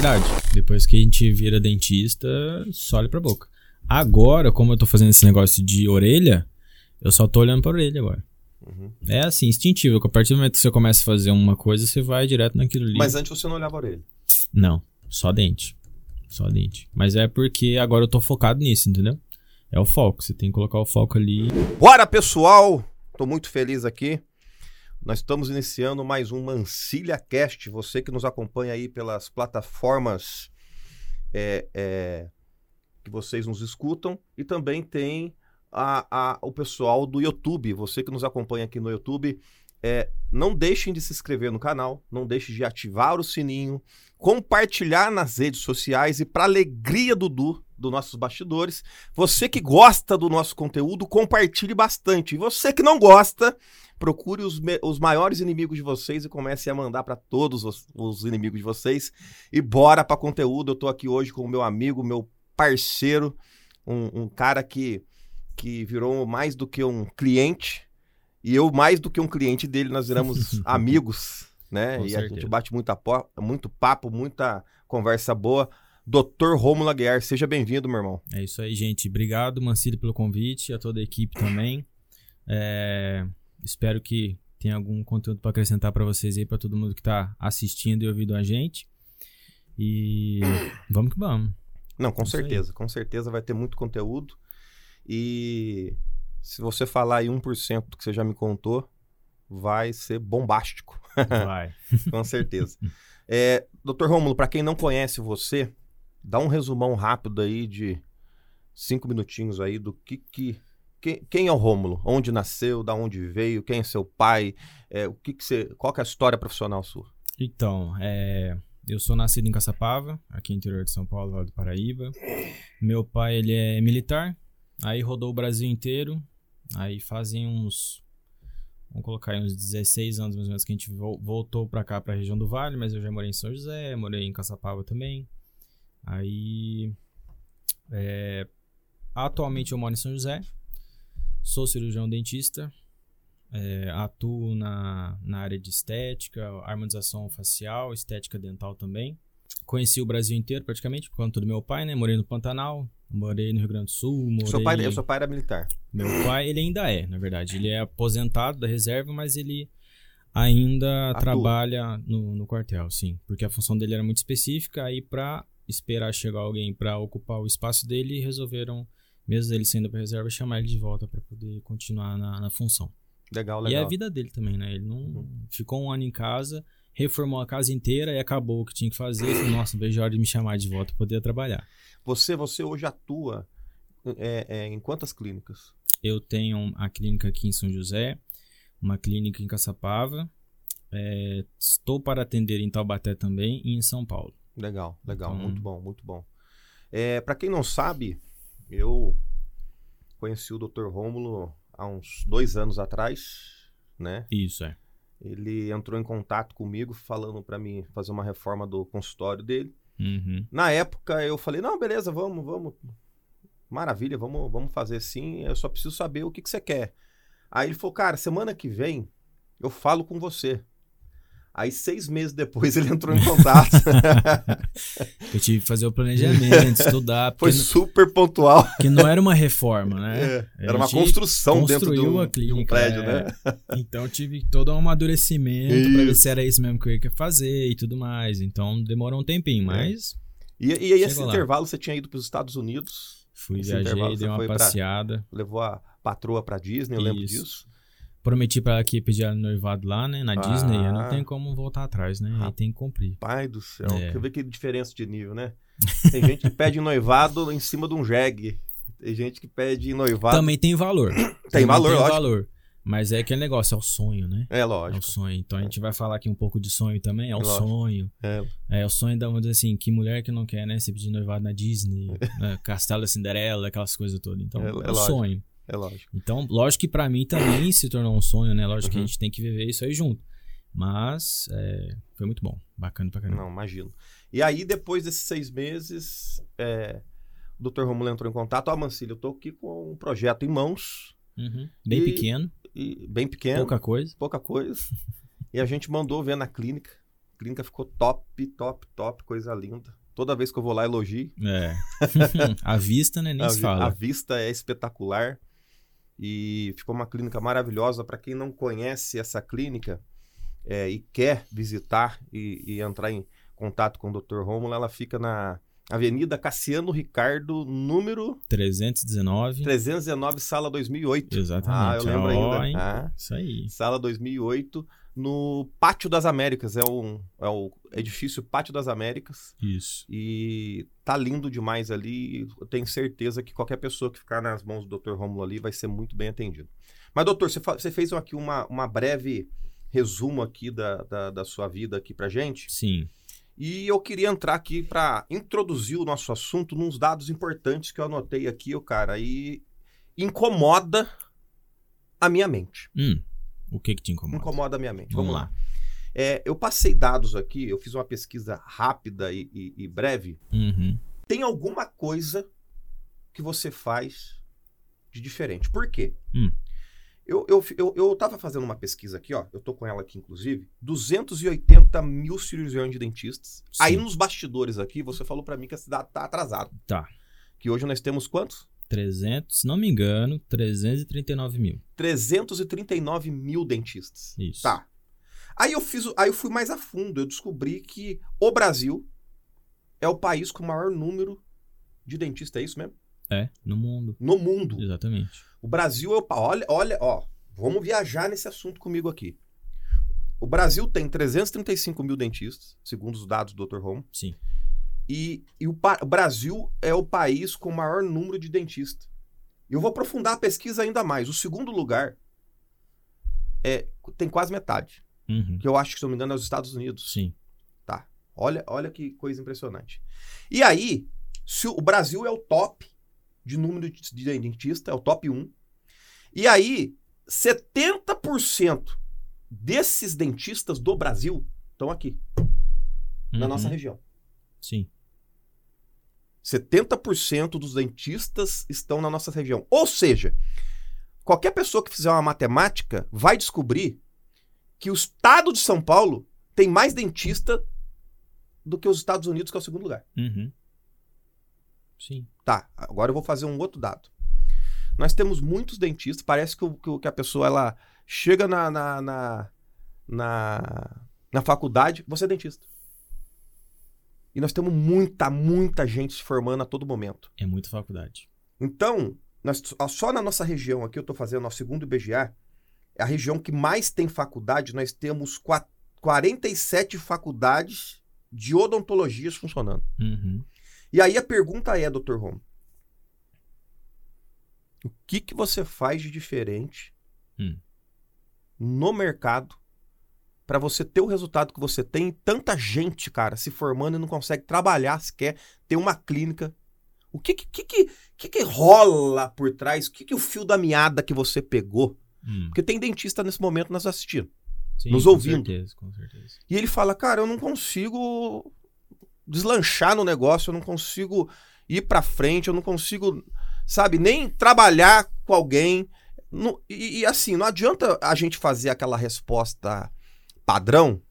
verdade. Depois que a gente vira dentista, só olha pra boca. Agora, como eu tô fazendo esse negócio de orelha, eu só tô olhando pra orelha agora. Uhum. É assim, instintivo, que a partir do momento que você começa a fazer uma coisa, você vai direto naquilo ali. Mas antes você não olhava a orelha. Não, só dente. Só dente. Mas é porque agora eu tô focado nisso, entendeu? É o foco, você tem que colocar o foco ali. Bora, pessoal! Tô muito feliz aqui. Nós estamos iniciando mais um Mancilha Cast. Você que nos acompanha aí pelas plataformas é, é, que vocês nos escutam. E também tem a, a- o pessoal do YouTube. Você que nos acompanha aqui no YouTube. é, não deixem de se inscrever no canal. Não deixem de ativar o sininho. Compartilhar nas redes sociais. E para alegria do Du, dos nossos bastidores, você que gosta do nosso conteúdo, compartilhe bastante. E você que não gosta, procure os, os maiores inimigos de vocês e comece a mandar para todos os, os inimigos de vocês. E bora para conteúdo. Eu tô aqui hoje com o meu amigo, meu parceiro, um, um cara que, que virou mais do que um cliente. E eu, mais do que um cliente dele, nós viramos amigos, né? Com e a certeza. gente bate muita muito papo, muita conversa boa. Dr. Rômulo Aguiar, seja bem-vindo, meu irmão. É isso aí, gente. Obrigado, Mancini, pelo convite, a toda a equipe também. É, espero que tenha algum conteúdo para acrescentar para vocês aí, para todo mundo que tá assistindo e ouvindo a gente. E vamos que vamos. Não, com aí. certeza, com certeza vai ter muito conteúdo. E se você falar aí 1% do que você já me contou, vai ser bombástico, Vai. com certeza. é, Dr. Rômulo, para quem não conhece você, dá um resumão rápido aí de cinco minutinhos aí do que que quem, é o Rômulo? Onde nasceu? Da onde veio? Quem é seu pai? É, o que que você, qual que é a história profissional sua? Então, é, eu sou nascido em Caçapava, aqui no interior de São Paulo, Vale do Paraíba. Meu pai, ele é militar, aí rodou o Brasil inteiro. Aí fazem uns, vamos colocar aí uns 16 anos mais ou menos que a gente vol- voltou pra cá, pra região do Vale, mas eu já morei em São José, morei em Caçapava também. Aí, é, atualmente eu moro em São José, sou cirurgião dentista, é, atuo na, na área de estética, harmonização facial, estética dental também. Conheci o Brasil inteiro praticamente por conta do meu pai, né? Morei no Pantanal, morei no Rio Grande do Sul, morei... Seu pai, seu pai era militar. Meu pai, ele ainda é, na verdade. Ele é aposentado da reserva, mas ele ainda Atua. trabalha no, no quartel, sim. Porque a função dele era muito específica, aí pra esperar chegar alguém pra ocupar o espaço dele, resolveram, mesmo ele saindo pra reserva, chamar ele de volta pra poder continuar na, na função. Legal, E é legal. a vida dele também, né? Ele não Uhum. ficou um ano em casa, reformou a casa inteira e acabou o que tinha que fazer. E falou, nossa, vejo a hora de me chamar de volta pra poder trabalhar. Você, você hoje atua é, é, em quantas clínicas? Eu tenho a clínica aqui em São José, uma clínica em Caçapava. é, estou para atender em Taubaté também e em São Paulo. Legal, legal, Então- muito bom, muito bom. É, para quem não sabe, eu conheci o Dr. Rômulo há uns dois anos atrás, né? Isso é. Ele entrou em contato comigo falando para mim fazer uma reforma do consultório dele. Uhum. Na época eu falei, não, beleza, vamos, vamos. Maravilha, vamos, vamos fazer sim. Eu só preciso saber o que, que você quer. Aí ele falou, cara, semana que vem eu falo com você. Aí seis meses depois ele entrou em contato. Eu tive que fazer o planejamento, estudar, Foi super pontual. porque não era uma reforma, né? É, era uma construção dentro de um, a de um clínica, prédio, é. né? Então tive todo um amadurecimento pra ver se era isso mesmo que eu ia fazer e tudo mais. Então demorou um tempinho, É. mas E, e aí, esse lá. intervalo, você tinha ido para os Estados Unidos, fui, Esse viajei, dei uma foi pra- passeada. levou a patroa para Disney, eu lembro Isso. disso. Prometi pra ela que ia pedir ela no noivado lá, né? Na Disney. Aí Ah. não tem como voltar atrás, né? Aí tem que cumprir. Pai do céu, É. você vê que diferença de nível, né? Tem gente que pede noivado em cima de um jegue. Tem gente que pede noivado. Também tem valor. Tem Também valor, tem lógico. valor. Mas é aquele negócio, é o sonho, né? É É o lógico. sonho. Então a gente vai falar aqui um pouco de sonho também. É o Lógico. sonho. É. É o sonho da, vamos dizer assim, que mulher que não quer, né? Se pedir noivado na Disney, né? Castelo da Cinderela, aquelas coisas todas. Então, É- é, é o lógico. sonho. É lógico. Então, lógico que pra mim também se tornou um sonho, né? Lógico que a Uhum. gente tem que viver isso aí junto. Mas é, foi muito bom. Bacana pra caramba. Não, imagino. E aí, depois desses seis meses, é, o Dr. Romulo entrou em contato. Ó, Mancílio, eu tô aqui com um projeto em mãos, Uhum. Bem E- pequeno, e bem pequeno, pouca coisa. pouca coisa. e a gente mandou ver na clínica. clínica ficou top, top, top, coisa linda. Toda vez que eu vou lá, elogio. É. a vista, né? Nem a, se fala. A vista é espetacular. E ficou uma clínica maravilhosa. Para quem não conhece essa clínica é, e quer visitar e, e, entrar em contato com o Dr. Romulo, ela fica na Avenida Cassiano Ricardo, número 319. 319, sala 2008. Exatamente. Ah, eu lembro Ó, ainda. hein? Ah, Isso aí. sala 2008, no Pátio das Américas. É, um, é o edifício Pátio das Américas. Isso. E tá lindo demais ali. Eu tenho certeza que qualquer pessoa que ficar nas mãos do Dr. Rômulo ali vai ser muito bem atendido. Mas, doutor, você, você fez aqui uma, uma breve resumo aqui da, da, da sua vida aqui pra gente. Sim. E eu queria entrar aqui para introduzir o nosso assunto nos dados importantes que eu anotei aqui, o cara, e incomoda a minha mente. Hum. O que que te incomoda? Incomoda a minha mente. Vamos Vamos, lá. lá. É, eu passei dados aqui, eu fiz uma pesquisa rápida e- e- e breve. Uhum. tem alguma coisa que você faz de diferente. Por quê? Hum. Eu, eu, eu, eu tava fazendo uma pesquisa aqui, ó. Eu tô com ela aqui, inclusive. 280 mil cirurgiões de dentistas. Sim. Aí nos bastidores aqui, você falou pra mim que a cidade tá atrasado. Tá. Que hoje nós temos quantos? 300, se não me engano, 339 mil. 339 mil dentistas. Isso. Tá. Aí eu fiz, aí eu fui mais a fundo. Eu descobri que o Brasil é o país com o maior número de dentistas. É isso mesmo? É, no mundo. No mundo. Exatamente. O Brasil é o. Olha, olha, ó. Vamos viajar nesse assunto comigo aqui. O Brasil tem 335 mil dentistas, segundo os dados do Dr. Home. Sim. E, e o, o Brasil é o país com o maior número de dentistas. Eu vou aprofundar a pesquisa ainda mais. O segundo lugar é, tem quase metade. Uhum. Que eu acho que, se não me engano, é os Estados Unidos. Sim. Tá. Olha, olha que coisa impressionante. E aí, se o Brasil é o top de número de de dentista, é o top 1. E aí, 70% desses dentistas do Brasil estão aqui, na Uhum. nossa região. Sim. 70% dos dentistas estão na nossa região. Ou seja, qualquer pessoa que fizer uma matemática vai descobrir que o estado de São Paulo tem mais dentista do que os Estados Unidos, que é o segundo lugar. Uhum. Sim. Tá, agora eu vou fazer um outro dado. Nós temos muitos dentistas, parece que, o- que a pessoa ela chega na, na, na, na, na faculdade, você é dentista. E nós temos muita, muita gente se formando a todo momento. É muita faculdade. Então, nós, só na nossa região aqui, eu estou fazendo nosso segundo IBGA, é a região que mais tem faculdade, nós temos qua- 47 faculdades de odontologias funcionando. Uhum. E aí a pergunta é, Dr. Rom, o que, que você faz de diferente Hum. no mercado para você ter o resultado que você tem? E Tanta gente, cara, se formando e não consegue trabalhar sequer, ter uma clínica. O que que, que, que, que rola por trás? O que, que o fio da meada que você pegou? Hum. Porque tem dentista nesse momento nos assistindo. Sim, nos com ouvindo. certeza, com certeza. E ele fala, cara, eu não consigo deslanchar no negócio, eu não consigo ir pra frente, eu não consigo, sabe, nem trabalhar com alguém. Não- e, e, assim, não adianta a gente fazer aquela resposta padrão.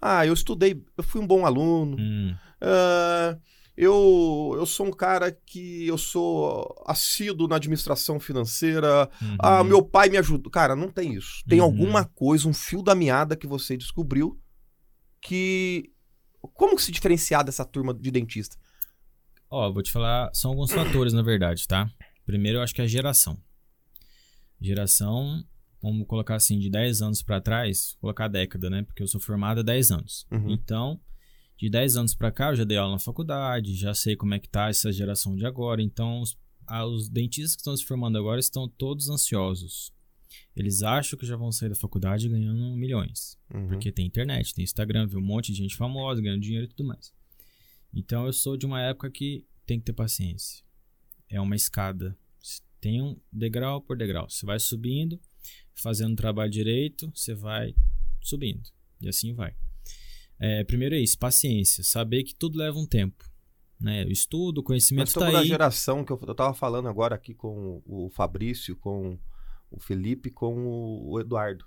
Ah, eu estudei, eu fui um bom aluno. Hum. ah, eu, eu sou um cara que eu sou assíduo na administração financeira. Uhum. Ah, meu pai me ajudou. Cara, não tem isso. Tem Uhum. alguma coisa, um fio da meada que você descobriu que. Como se diferenciar dessa turma de dentista? Ó, vou te falar, são alguns fatores, na verdade, tá? Primeiro, eu acho que é a geração. Geração, vamos colocar assim, de 10 anos pra trás, colocar a década, né? Porque eu sou formado há 10 anos. Uhum. Então, de 10 anos pra cá, eu já dei aula na faculdade, já sei como é que tá essa geração de agora. Então, os, os dentistas que estão se formando agora estão todos ansiosos. Eles acham que já vão sair da faculdade ganhando milhões. Uhum. Porque tem internet, tem Instagram, vê um monte de gente famosa ganhando dinheiro e tudo mais. Então eu sou de uma época que tem que ter paciência. É uma escada. Tem um degrau por degrau. Você vai subindo, fazendo o trabalho direito, você vai subindo. E assim vai. É, primeiro é isso, paciência. Saber que tudo leva um tempo. Né? O estudo, o conhecimento está estamos na aí. geração que eu, eu tava falando agora aqui com o Fabrício, com o Felipe, com o Eduardo.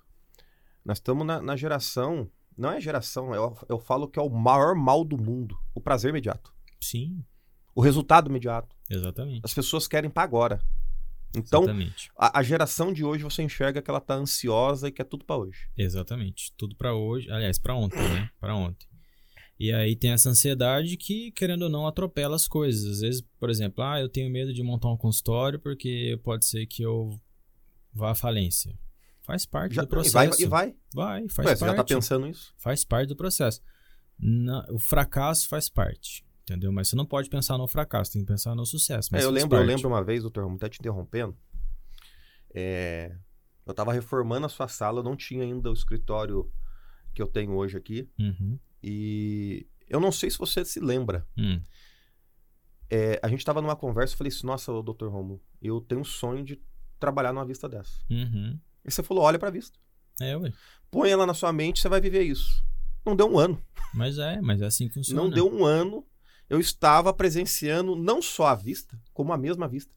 Nós estamos na, na geração não é geração, eu, eu falo que é o maior mal do mundo. O prazer imediato. Sim, O resultado imediato. exatamente. As pessoas querem para agora. Então, a, a geração de hoje você enxerga que ela tá ansiosa e quer tudo para hoje. Exatamente. Tudo pra hoje. Aliás, pra ontem, né? Pra ontem. E aí tem essa ansiedade que, querendo ou não, atropela as coisas. Às vezes, por exemplo, ah, eu tenho medo de montar um consultório porque pode ser que eu vá à falência. Faz parte Já, do e processo. vai, e vai. Vai, faz Ué, você já tá parte. pensando nisso? Faz parte do processo. Na- o fracasso faz parte. Entendeu? Mas você não pode pensar no fracasso, tem que pensar no sucesso. Mas É, eu lembro, eu lembro uma vez, doutor Romulo, até te interrompendo. é, eu tava reformando a sua sala, eu não tinha ainda o escritório que eu tenho hoje aqui. Uhum. E eu não sei se você se lembra. Hum. É, a gente tava numa conversa, eu falei assim, nossa, doutor Romulo, eu tenho um sonho de trabalhar numa vista dessa. Uhum. E você falou, olha pra vista. É, ué. Põe ela na sua mente, você vai viver isso. Não deu um ano. Mas é, mas é assim que funciona. Não deu um ano. Eu estava presenciando não só a vista, como a mesma vista.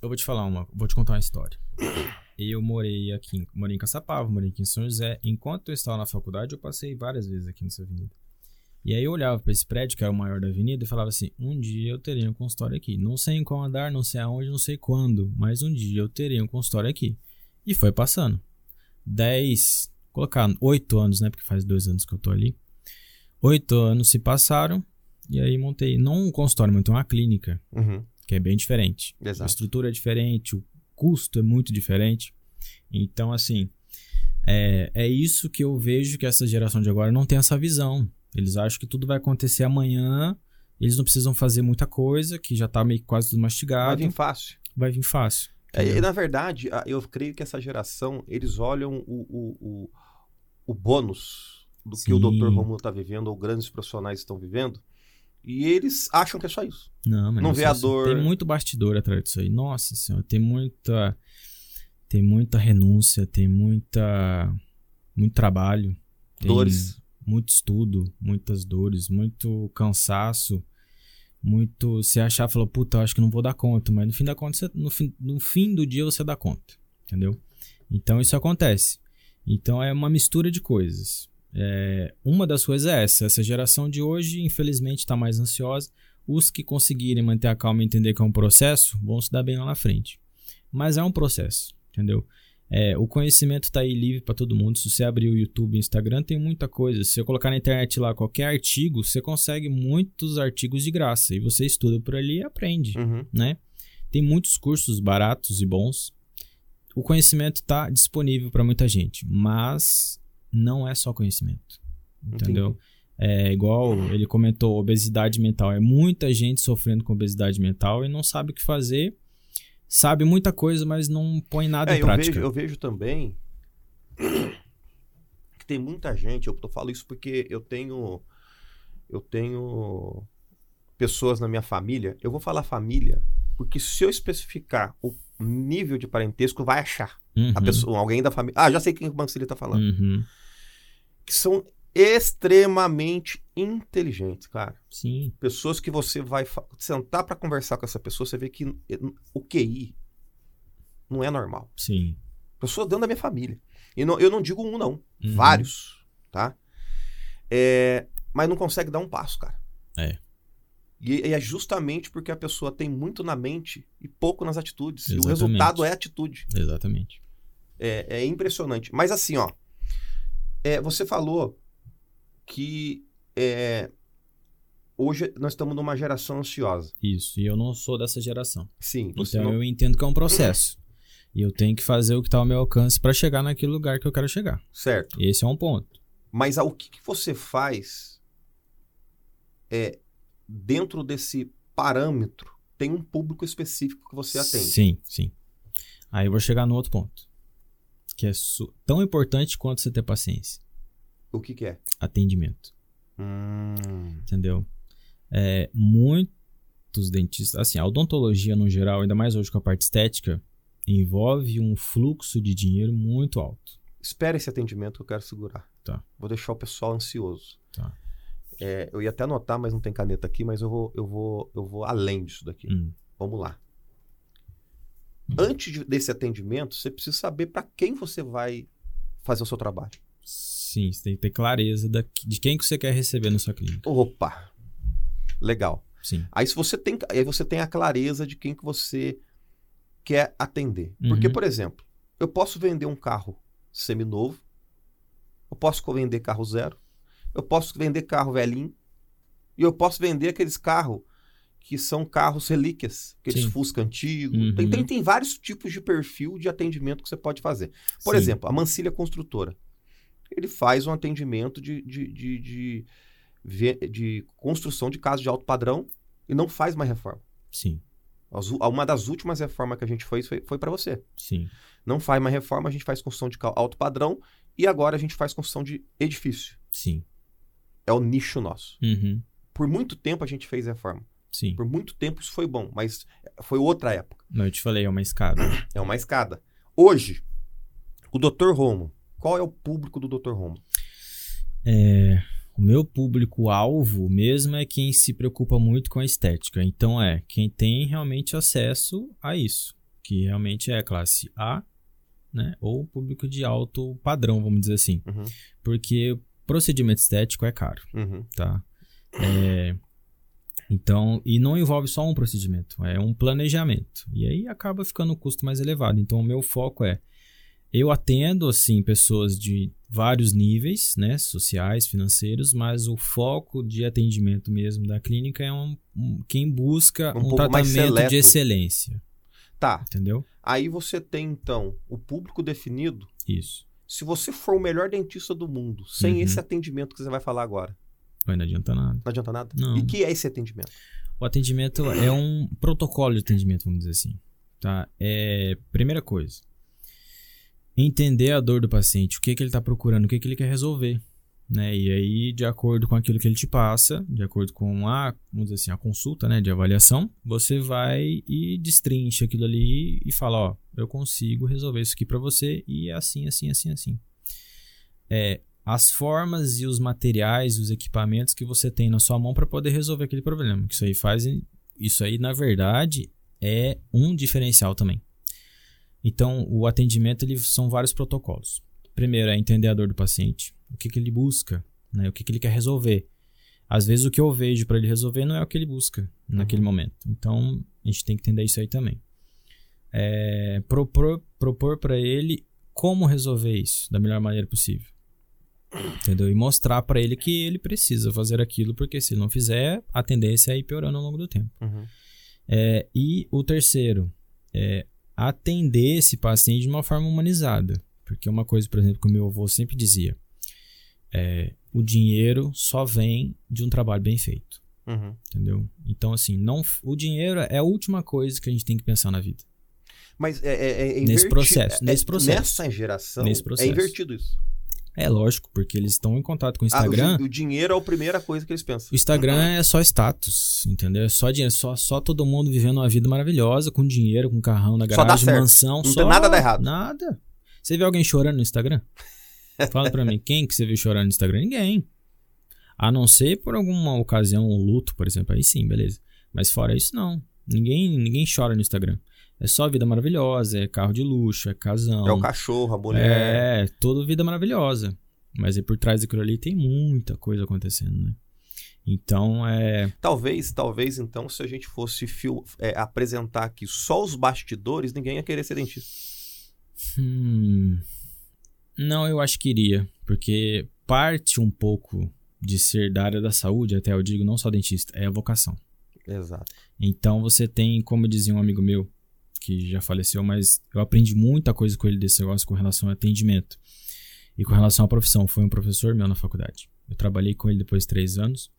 Eu vou te falar uma, vou te contar uma história. Eu morei aqui, morei em Caçapava, morei aqui em São José. Enquanto eu estava na faculdade, eu passei várias vezes aqui nessa avenida. E aí eu olhava para esse prédio, que era o maior da avenida, e falava assim: um dia eu terei um consultório aqui. Não sei em qual andar, não sei aonde, não sei quando, mas um dia eu terei um consultório aqui. E foi passando. Dez, colocar oito anos, né? Porque faz dois anos que eu tô ali. Oito anos se passaram, e aí montei, não um consultório, montei uma clínica, Uhum, que é bem diferente. A exato. estrutura é diferente, o custo é muito diferente. Então, assim, é, é isso que eu vejo que essa geração de agora não tem essa visão. Eles acham que tudo vai acontecer amanhã, eles não precisam fazer muita coisa, que já tá meio que quase tudo Vai mastigado, vir fácil. vai vir fácil. É, e, na verdade, a- eu creio que essa geração, eles olham o, o, o, o bônus do que o Sim. doutor Romulo está vivendo, ou grandes profissionais estão vivendo, e eles acham que é só isso. Não, mas não é vê só a assim. dor. Tem muito bastidor atrás disso aí. Nossa senhora, tem muita. Tem muita renúncia, tem muita. Muito trabalho. Dores. Muito estudo, muitas dores, muito cansaço. Muito. Se achar, falou, puta, eu acho que não vou dar conta. Mas no fim da conta, você- no, fim, no fim do dia você dá conta. Entendeu? Então isso acontece. Então é uma mistura de coisas. É, uma das coisas é essa. Essa geração de hoje, infelizmente, está mais ansiosa. Os que conseguirem manter a calma e entender que é um processo vão se dar bem lá na frente. Mas é um processo, entendeu? É, o conhecimento está aí livre para todo mundo. Se você abrir o YouTube e o Instagram, tem muita coisa. Se você colocar na internet lá qualquer artigo, você consegue muitos artigos de graça. E você estuda por ali e aprende Uhum. né? Tem muitos cursos baratos e bons. O conhecimento está disponível para muita gente, mas não é só conhecimento. Entendeu? É igual ele comentou, obesidade mental. É muita gente sofrendo com obesidade mental e não sabe o que fazer. Sabe muita coisa, mas não põe nada É, em eu prática. vejo, eu vejo também que tem muita gente, eu falo isso porque eu tenho eu tenho pessoas na minha família, eu vou falar família, porque se eu especificar o nível de parentesco, vai achar Uhum, a pessoa, alguém da família. Ah, já sei quem o Mancini tá falando. uhum. Que são extremamente inteligentes, cara. Sim, Pessoas que você vai sentar pra conversar com essa pessoa, você vê que o QI não é normal. sim. Pessoas dentro da minha família. E não- eu não digo um, não. Uhum. Vários, tá? É, mas não consegue dar um passo, cara. É. E, e é justamente porque a pessoa tem muito na mente e pouco nas atitudes. E o Exatamente. resultado é atitude. Exatamente. É, é impressionante. Mas assim, ó. é, você falou que é, hoje nós estamos numa geração ansiosa. Isso. E eu não sou dessa geração. Sim, você Então não- eu entendo que é um processo. E eu tenho que fazer o que está ao meu alcance para chegar naquele lugar que eu quero chegar. certo. Esse é um ponto. Mas ah, o que, que você faz é dentro desse parâmetro tem um público específico que você atende. Sim, sim. Aí eu vou chegar no outro ponto. Que é tão importante quanto você ter paciência. O que, que é? Atendimento. Hum, Entendeu? É, muitos dentistas. Assim, a odontologia no geral, ainda mais hoje com a parte estética, envolve um fluxo de dinheiro muito alto. espera esse atendimento que eu quero segurar. Tá. Vou deixar o pessoal ansioso. Tá. É, eu ia até anotar, mas não tem caneta aqui, mas eu vou, eu vou, eu vou além disso daqui. Hum, Vamos lá. Antes de- desse atendimento, você precisa saber para quem você vai fazer o seu trabalho. Sim, você tem que ter clareza da- de quem que você quer receber na sua clínica. Opa, legal. Sim. Aí se você tem, aí você tem a clareza de quem que você quer atender. Porque, Uhum. por exemplo, eu posso vender um carro seminovo, eu posso vender carro zero, eu posso vender carro velhinho, e eu posso vender aqueles carros que são carros relíquias, aqueles Sim. Fusca antigos. Uhum. Tem, tem, tem vários tipos de perfil de atendimento que você pode fazer. Por Sim. exemplo, a Mancilha Construtora. Ele faz um atendimento de, de, de, de, de construção de casa de alto padrão e não faz mais reforma. Sim, As Uma das últimas reformas que a gente fez foi, foi para você. sim. Não faz mais reforma, a gente faz construção de alto padrão e agora a gente faz construção de edifício. Sim. É o nicho nosso. Uhum. Por muito tempo a gente fez reforma. Sim. Por muito tempo isso foi bom, mas foi outra época. Não, eu te falei, é uma escada. É uma escada. Hoje, o Dr. Romo, qual é o público do Dr. Romo? É, o meu público-alvo mesmo é quem se preocupa muito com a estética. Então é quem tem realmente acesso a isso. Que realmente é classe A, né? Ou público de alto padrão, vamos dizer assim. Uhum, Porque procedimento estético é caro, uhum, tá? É, então, e não envolve só um procedimento, é um planejamento. E aí acaba ficando o custo mais elevado. Então, o meu foco é eu atendo assim pessoas de vários níveis, né, sociais, financeiros, mas o foco de atendimento mesmo da clínica é um, um- quem busca Um um, tratamento de excelência, Tá. entendeu? Aí você tem, então, o público definido. Isso. Se você for o melhor dentista do mundo, sem Uhum. esse atendimento que você vai falar agora, Não adianta nada. não adianta nada? Não. E que é esse atendimento? O atendimento é um protocolo de atendimento, vamos dizer assim. Tá? É, primeira coisa, entender a dor do paciente, o que, que ele está procurando, o que, que ele quer resolver. Né? E aí, de acordo com aquilo que ele te passa, de acordo com a, vamos dizer assim, a consulta né, de avaliação, você vai e destrincha aquilo ali e fala, ó, eu consigo resolver isso aqui para você e é assim, assim, assim, assim. É, as formas e os materiais, os equipamentos que você tem na sua mão para poder resolver aquele problema. Que isso aí faz, isso aí na verdade é um diferencial também. Então, o atendimento ele são vários protocolos. Primeiro é entender a dor do paciente, o que, que ele busca, né? o que, que ele quer resolver. Às vezes o que eu vejo para ele resolver não é o que ele busca naquele momento. Então, a gente tem que entender isso aí também. É, propor propor para ele como resolver isso da melhor maneira possível. Entendeu? E mostrar para ele que ele precisa fazer aquilo, porque se ele não fizer, a tendência é ir piorando ao longo do tempo. Uhum. É, e o terceiro é atender esse paciente de uma forma humanizada. Porque uma coisa, por exemplo, que o meu avô sempre dizia: é, o dinheiro só vem de um trabalho bem feito. Uhum. Entendeu? Então, assim, não, o dinheiro é a última coisa que a gente tem que pensar na vida. Mas é, é, é Nesse inverti- processo, é- nesse processo. Nessa geração, Nesse processo. é invertido isso. É lógico, porque eles estão em contato com o Ah, o Instagram. o, dinheiro é a primeira coisa que eles pensam. O Instagram é só status, entendeu? É só dinheiro, só, só todo mundo vivendo uma vida maravilhosa, com dinheiro, com carrão na garagem, mansão. Não só... tem nada dá errado. Nada. Você vê alguém chorando no Instagram? Fala pra mim, quem que você viu chorando no Instagram? Ninguém. A não ser por alguma ocasião, um luto, por exemplo. Aí sim, beleza. Mas fora isso, não. Ninguém, ninguém chora no Instagram. É só vida maravilhosa, é carro de luxo, é casão. É o cachorro, a mulher. É, toda vida maravilhosa. Mas aí por trás daquilo ali tem muita coisa acontecendo, né? Então, é. Talvez, talvez, então, se a gente fosse fil- é, apresentar aqui só os bastidores, ninguém ia querer ser dentista. Hum, não, eu acho que iria. Porque parte um pouco de ser da área da saúde, até eu digo, não só dentista, é a vocação. Exato. Então você tem, como dizia um amigo meu, que já faleceu, mas eu aprendi muita coisa com ele desse negócio com relação ao atendimento. E com relação à profissão, foi um professor meu na faculdade. Eu trabalhei com ele depois de três anos.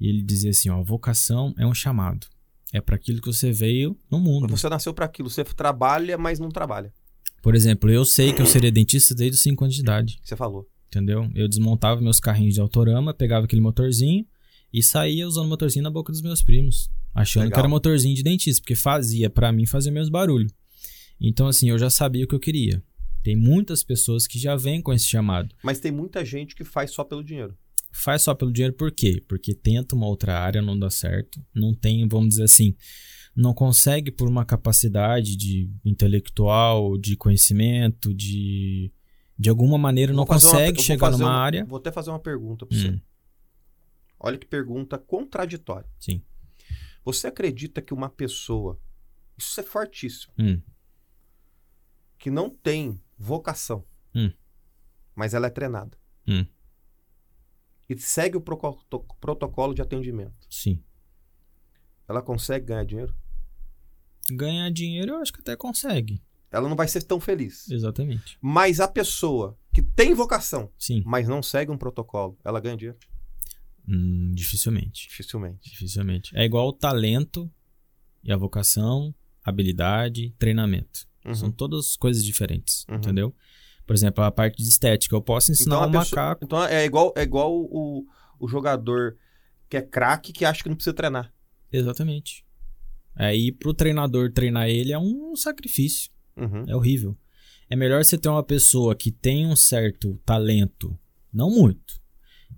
E ele dizia assim: ó, vocação é um chamado. É para aquilo que você veio no mundo. Você nasceu para aquilo. Você trabalha, mas não trabalha. Por exemplo, eu sei que eu seria dentista desde os 5 anos de idade. Você falou. Entendeu? Eu desmontava meus carrinhos de autorama, pegava aquele motorzinho e saía usando o motorzinho na boca dos meus primos. Achando Legal. que era motorzinho de dentista, porque fazia pra mim fazer meus barulhos. Então, assim, eu já sabia o que eu queria. Tem muitas pessoas que já vêm com esse chamado. Mas tem muita gente que faz só pelo dinheiro. Faz só pelo dinheiro por quê? Porque tenta uma outra área, não dá certo. Não tem, vamos dizer assim, não consegue por uma capacidade de intelectual, de conhecimento, de, de alguma maneira não uma- consegue vou chegar numa uma- área. Vou até fazer uma pergunta você. Hum, Olha que pergunta contraditória. sim. Você acredita que uma pessoa, isso é fortíssimo, Hum, que não tem vocação, Hum. mas ela é treinada hum, e segue o protocolo de atendimento, sim. ela consegue ganhar dinheiro? Ganhar dinheiro eu acho que até consegue. Ela não vai ser tão feliz. Exatamente. Mas a pessoa que tem vocação, Sim. mas não segue um protocolo, ela ganha dinheiro? Hum, dificilmente. Dificilmente. Dificilmente. É igual o talento e a vocação, habilidade, treinamento. Uhum. São todas coisas diferentes, Uhum. entendeu? Por exemplo, a parte de estética. Eu posso ensinar Então, a um pessoa- macaco. então é igual, é igual o, o jogador que é craque que acha que não precisa treinar. Exatamente. Aí pro treinador treinar ele é um sacrifício. Uhum. É horrível. É melhor você ter uma pessoa que tem um certo talento, não muito,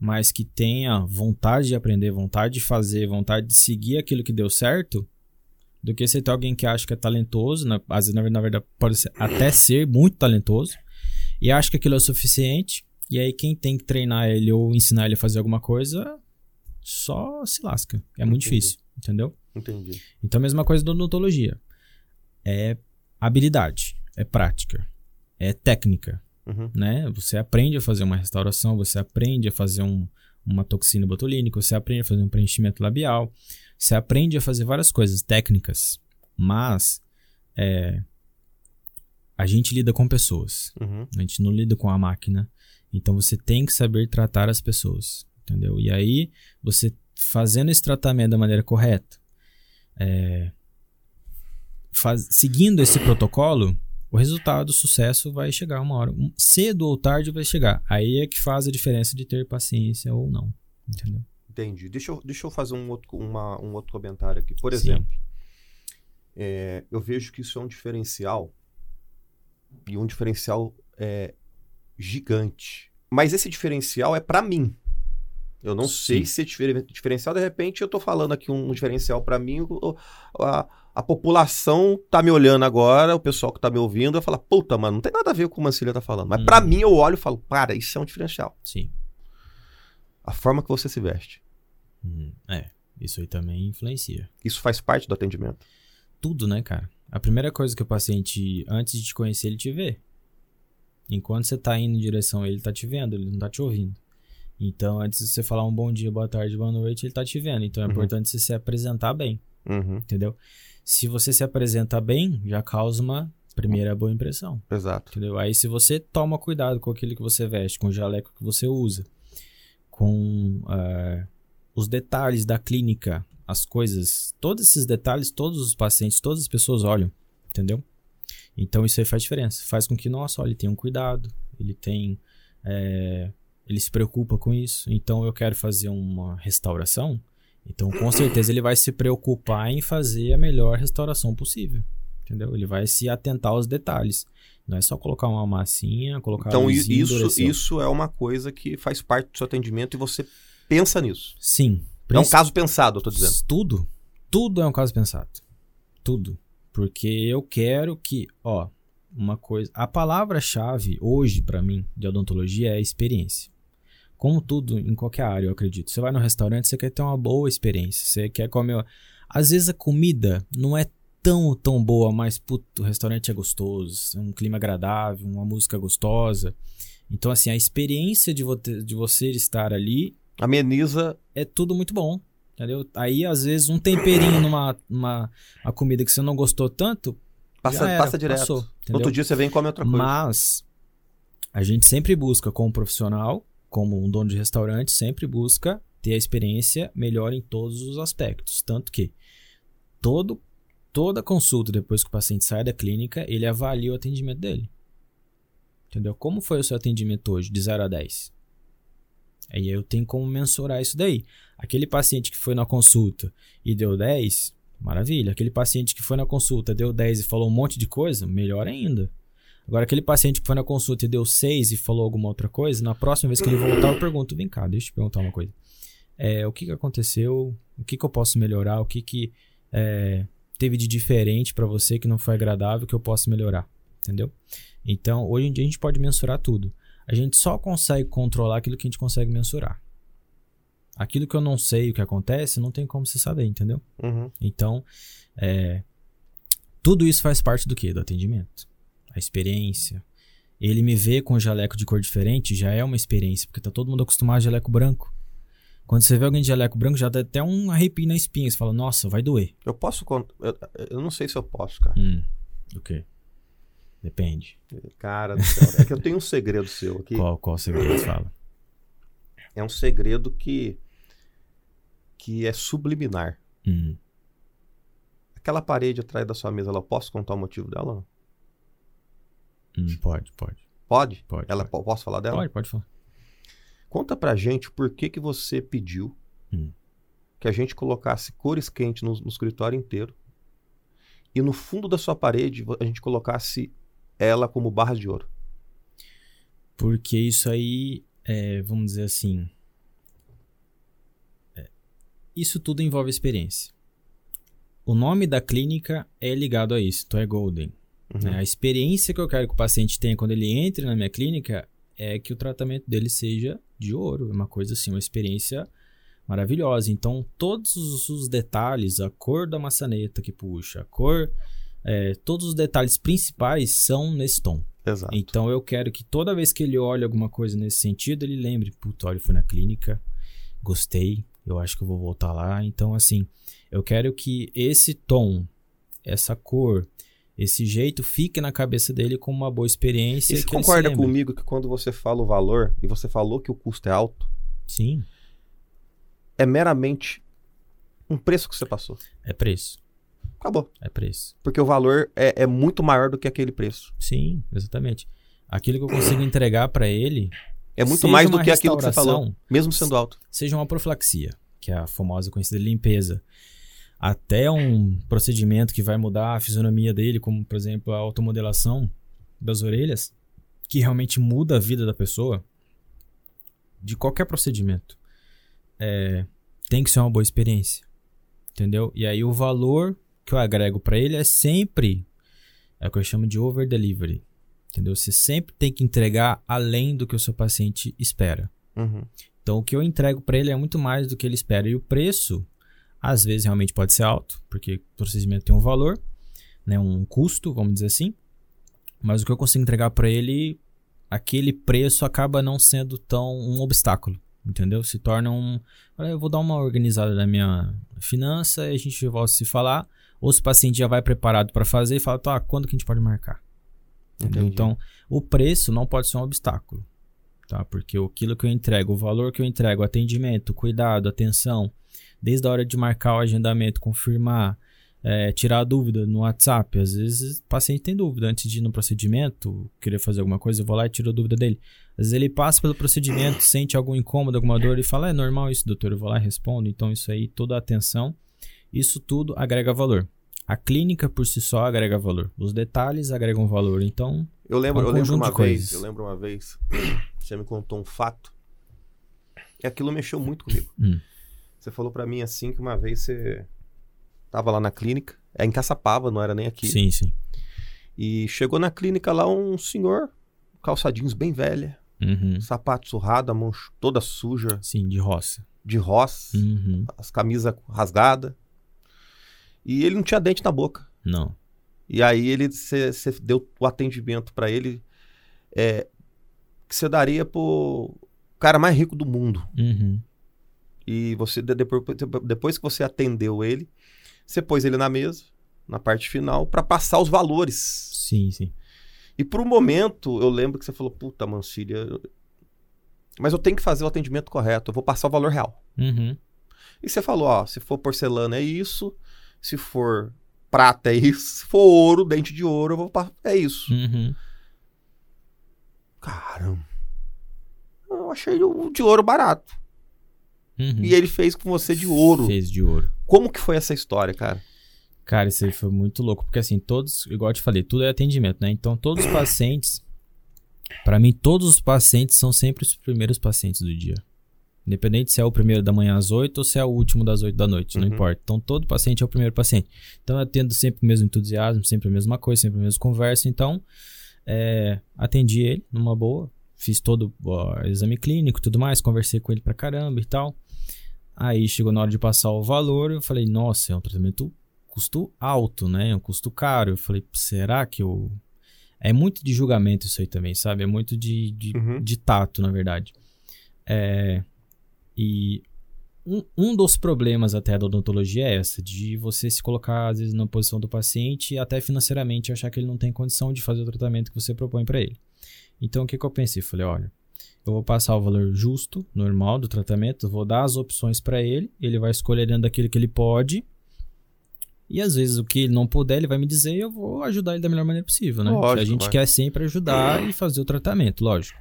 mas que tenha vontade de aprender, vontade de fazer, vontade de seguir aquilo que deu certo, do que você ter alguém que acha que é talentoso, na- às vezes na ver- na verdade pode ser- até ser muito talentoso, e acha que aquilo é o suficiente, e aí quem tem que treinar ele ou ensinar ele a fazer alguma coisa só se lasca. É muito Entendi. difícil, entendeu? Entendi. Então, a mesma coisa da odontologia. É habilidade, é prática, é técnica, Uhum. né? Você aprende a fazer uma restauração, você aprende a fazer um- uma toxina botulínica, você aprende a fazer um preenchimento labial, você aprende a fazer várias coisas técnicas, mas é, a gente lida com pessoas, Uhum. a gente não lida com a máquina. Então você tem que saber tratar as pessoas, entendeu? E aí, você fazendo esse tratamento da maneira correta, é, faz- seguindo esse protocolo, o resultado, o sucesso vai chegar uma hora. Cedo ou tarde vai chegar. Aí é que faz a diferença de ter paciência ou não, entendeu? Entendi. Deixa eu, deixa eu fazer um outro, uma- um outro comentário aqui. Por exemplo, é, eu vejo que isso é um diferencial e um diferencial é, gigante. Mas esse diferencial é pra mim. Eu não sei Sim. se é diferen- diferencial, de repente eu tô falando aqui um diferencial pra mim, o- a, a população tá me olhando agora, o pessoal que tá me ouvindo vai falar, puta, mano, não tem nada a ver com o que o Mancilha tá falando. Mas pra Uhum. mim eu olho e falo, para, isso é um diferencial. Sim. A forma que você se veste. Hum, é, isso aí também influencia. Isso faz parte do atendimento. tudo, né, cara? A primeira coisa que o paciente, antes de te conhecer, ele te vê. Enquanto você tá indo em direção a ele, ele tá te vendo, ele não tá te ouvindo. Então, antes de você falar um bom dia, boa tarde, boa noite, ele tá te vendo. Então, é Uhum. importante você se apresentar bem, Uhum, entendeu? Se você se apresenta bem, já causa uma primeira boa impressão, exato. entendeu? Aí, se você toma cuidado com aquilo que você veste, com o jaleco que você usa, com eh, os detalhes da clínica, as coisas, todos esses detalhes, todos os pacientes, todas as pessoas olham, entendeu? Então isso aí faz diferença. Faz com que, nossa, olha, ele tem um cuidado, ele tem. é, ele se preocupa com isso. Então eu quero fazer uma restauração. Então com certeza ele vai se preocupar em fazer a melhor restauração possível. Entendeu? Ele vai se atentar aos detalhes. Não é só colocar uma massinha, colocar Então, isso, isso é uma coisa que faz parte do seu atendimento e você pensa nisso. Sim. É um caso pensado, eu tô dizendo. Tudo. Tudo é um caso pensado. Tudo. Porque eu quero que, ó, uma coisa. A palavra-chave hoje, pra mim, de odontologia é experiência. Como tudo em qualquer área, eu acredito. Você vai no restaurante, você quer ter uma boa experiência. Você quer comer. Às vezes a comida não é tão, tão boa, mas puto, o restaurante é gostoso, é um clima agradável, uma música gostosa. Então, assim, a experiência de, vo de você estar ali Ameniza. é tudo muito bom. Entendeu? Aí, às vezes, um temperinho numa uma, uma comida que você não gostou tanto. Passa, era, passa direto. passou, outro dia você vem e come outra coisa. Mas a gente sempre busca, como profissional, como um dono de restaurante, sempre busca ter a experiência melhor em todos os aspectos. Tanto que todo, toda consulta, depois que o paciente sai da clínica, ele avalia o atendimento dele. Entendeu? Como foi o seu atendimento hoje, de 0 a 10? Aí eu tenho como mensurar isso daí. Aquele paciente que foi na consulta e deu 10, maravilha. Aquele paciente que foi na consulta, deu 10 e falou um monte de coisa, melhor ainda. Agora, aquele paciente que foi na consulta e deu 6 e falou alguma outra coisa, na próxima vez que ele voltar, eu pergunto: vem cá, deixa eu te perguntar uma coisa. É, o que, que aconteceu? O que, que eu posso melhorar? O que, que é, teve de diferente para você que não foi agradável que eu posso melhorar? Entendeu? Então, hoje em dia a gente pode mensurar tudo. A gente só consegue controlar aquilo que a gente consegue mensurar. Aquilo que eu não sei o que acontece, não tem como você saber, entendeu? Uhum. Então, é, tudo isso faz parte do que? Do atendimento. A experiência. Ele me vê com jaleco de cor diferente já é uma experiência, porque tá todo mundo acostumado a jaleco branco. Quando você vê alguém de jaleco branco, já dá até um arrepio na espinha. Você fala, nossa, vai doer. Eu posso. Eu, eu não sei se eu posso, cara. Hum, o quê? Depende. Cara do céu. É que eu tenho um segredo seu aqui. Qual, qual segredo você fala? É um segredo que. que é subliminar. Hum, Aquela parede atrás da sua mesa, ela posso contar o motivo dela? Hum, pode, pode. Pode? Pode. Ela pode. po- posso falar dela? Pode, pode falar. Conta pra gente por que que você pediu Hum. que a gente colocasse cores quentes no, no escritório inteiro e no fundo da sua parede a gente colocasse ela como barras de ouro. Porque isso aí, é, vamos dizer assim. é, isso tudo envolve experiência. O nome da clínica é ligado a isso, então é Golden. Uhum. né? A experiência que eu quero que o paciente tenha quando ele entre na minha clínica é que o tratamento dele seja de ouro. É uma coisa assim, uma experiência maravilhosa. Então, todos os os detalhes, a cor da maçaneta que puxa, a cor, é, todos os detalhes principais são nesse tom. Exato. Então eu quero que toda vez que ele olhe alguma coisa nesse sentido, ele lembre, puta, olha, eu fui na clínica, gostei, eu acho que eu vou voltar lá. Então, assim, eu quero que esse tom, essa cor, esse jeito fique na cabeça dele como uma boa experiência. E você concorda comigo que quando você fala o valor e você falou que o custo é alto, Sim, é meramente um preço que você passou. é preço. Acabou. É preço. Porque o valor é, é muito maior do que aquele preço. Sim, exatamente. Aquilo que eu consigo entregar para ele. É muito mais do que aquilo que você falou, mesmo sendo alto. seja uma profilaxia, que é a famosa conhecida limpeza, até um procedimento que vai mudar a fisionomia dele, como por exemplo a automodelação das orelhas, que realmente muda a vida da pessoa, de qualquer procedimento, é, tem que ser uma boa experiência, entendeu? E aí o valor que eu agrego para ele é sempre é o que eu chamo de over delivery, entendeu? Você sempre tem que entregar além do que o seu paciente espera. Uhum. Então, o que eu entrego para ele é muito mais do que ele espera. E o preço, às vezes, realmente pode ser alto, porque o procedimento tem um valor, né, um custo, vamos dizer assim. Mas o que eu consigo entregar para ele, aquele preço acaba não sendo tão um obstáculo, entendeu? Se torna um. "Olha, Eu vou dar uma organizada na minha finança e a gente volta a se falar. Ou se o paciente já vai preparado para fazer e fala, tá, quando que a gente pode marcar? Entendeu? Entendi. Então, o preço não pode ser um obstáculo tá? Porque aquilo que eu entrego, o valor que eu entrego, atendimento, cuidado, atenção, desde a hora de marcar o agendamento, confirmar, é, tirar a dúvida no WhatsApp. Às vezes o paciente tem dúvida antes de ir no procedimento, querer fazer alguma coisa, eu vou lá e tiro a dúvida dele. Às vezes ele passa pelo procedimento, sente algum incômodo, alguma dor e fala: é normal isso, doutor. Eu vou lá e respondo. Então, isso aí, toda a atenção, isso tudo agrega valor. A clínica por si só agrega valor. Os detalhes agregam valor. Então, Eu lembro, É um eu lembro uma vez, coisas. eu lembro uma vez, você me contou um fato, e aquilo mexeu muito comigo. Hum. Você falou pra mim assim que uma vez você tava lá na clínica, é em Caçapava, não era nem aqui. sim, sim. E chegou na clínica lá um senhor, calça jeans bem velha, Uhum. sapato surrado, a mão toda suja, Sim, de roça. de roça, Uhum. as camisas rasgadas. E ele não tinha dente na boca. Não. E aí ele você deu o atendimento pra ele é, que você daria pro cara mais rico do mundo. Uhum. E você de- depois, depois que você atendeu ele, você pôs ele na mesa, na parte final, pra passar os valores. Sim, sim. E por um momento eu lembro que você falou: "Puta, Mancília, mas eu tenho que fazer o atendimento correto, eu vou passar o valor real". Uhum. E você falou: "Ó, se for porcelana é isso, se for prata é isso, se for ouro, dente de ouro, eu vou pa- é isso". Uhum. Caramba. Eu achei o de ouro barato. Uhum. E ele fez com você de ouro. Fez de ouro. Como que foi essa história, cara? Cara, isso aí foi muito louco, porque assim, todos, igual eu te falei, tudo é atendimento, né? Então, todos os pacientes, pra mim, todos os pacientes são sempre os primeiros pacientes do dia. Independente se é o primeiro da manhã às 8 ou se é o último das 8 da noite, não Uhum. importa. Então todo paciente é o primeiro paciente. Então eu atendo sempre o mesmo entusiasmo, sempre a mesma coisa, sempre a mesma conversa. Então é, atendi ele numa boa, fiz todo o exame clínico tudo mais, conversei com ele pra caramba e tal. Aí chegou na hora de passar o valor, eu falei, nossa, é um tratamento custo alto, né? É um custo caro. Eu falei, será que eu. É muito de julgamento isso aí também, sabe? É muito de, de, Uhum. de tato, na verdade. É, e um, um dos problemas até da odontologia é essa, de você se colocar, às vezes, na posição do paciente e até financeiramente achar que ele não tem condição de fazer o tratamento que você propõe para ele. Então, o que, que eu pensei? Falei, olha, eu vou passar o valor justo, normal do tratamento, vou dar as opções para ele, ele vai escolher dentro daquilo que ele pode. E às vezes o que ele não puder, ele vai me dizer e eu vou ajudar ele da melhor maneira possível, né? Lógico, a gente vai. quer sempre ajudar e fazer o tratamento, lógico.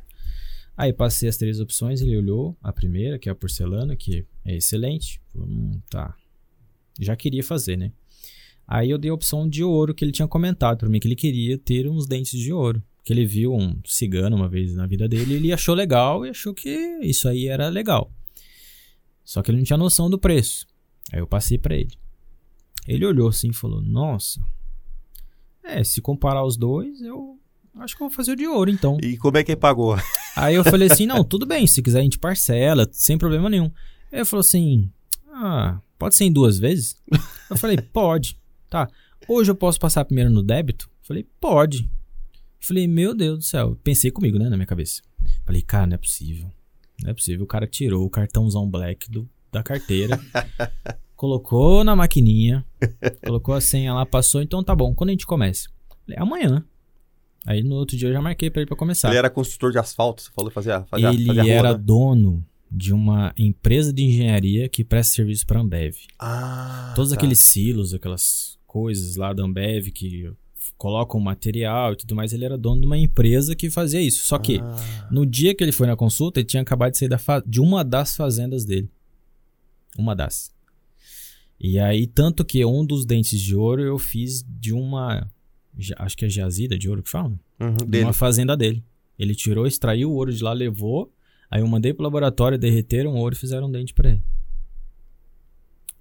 Aí passei as três opções, ele olhou a primeira, que é a porcelana, que é excelente. Falou, hum, tá. Já queria fazer, né? Aí eu dei a opção de ouro que ele tinha comentado pra mim, que ele queria ter uns dentes de ouro. Que ele viu um cigano uma vez na vida dele, e ele achou legal e achou que isso aí era legal. Só que ele não tinha noção do preço. Aí eu passei pra ele. Ele olhou assim e falou: Nossa, é, se comparar os dois, eu acho que eu vou fazer o de ouro então. E como é que ele pagou? Aí eu falei assim: não, tudo bem, se quiser a gente parcela, sem problema nenhum. Aí ele falou assim: ah, pode ser em duas vezes? Eu falei: pode. Tá. Hoje eu posso passar primeiro no débito? Eu falei: pode. Falei: meu Deus do céu. Pensei comigo, né, na minha cabeça. Falei: cara, não é possível. Não é possível. O cara tirou o cartãozão black do, da carteira, colocou na maquininha, colocou a senha lá, passou. Então tá bom, quando a gente começa? Falei: amanhã. Aí no outro dia eu já marquei pra ele pra começar. Ele era construtor de asfalto, você falou que fazia, fazia, Ele fazia era roda. dono de uma empresa de engenharia que presta serviço para Ambev. Ah, Todos tá. aqueles silos, aquelas coisas lá da Ambev que colocam material e tudo mais, ele era dono de uma empresa que fazia isso. Só que Ah, no dia que ele foi na consulta, ele tinha acabado de sair da de uma das fazendas dele. Uma das. E aí, tanto que um dos dentes de ouro eu fiz de uma. Acho que é jazida de ouro que fala? uhum, de dele. uma fazenda dele. Ele tirou, extraiu o ouro de lá, levou. Aí eu mandei pro laboratório, derreteram o ouro e fizeram um dente pra ele.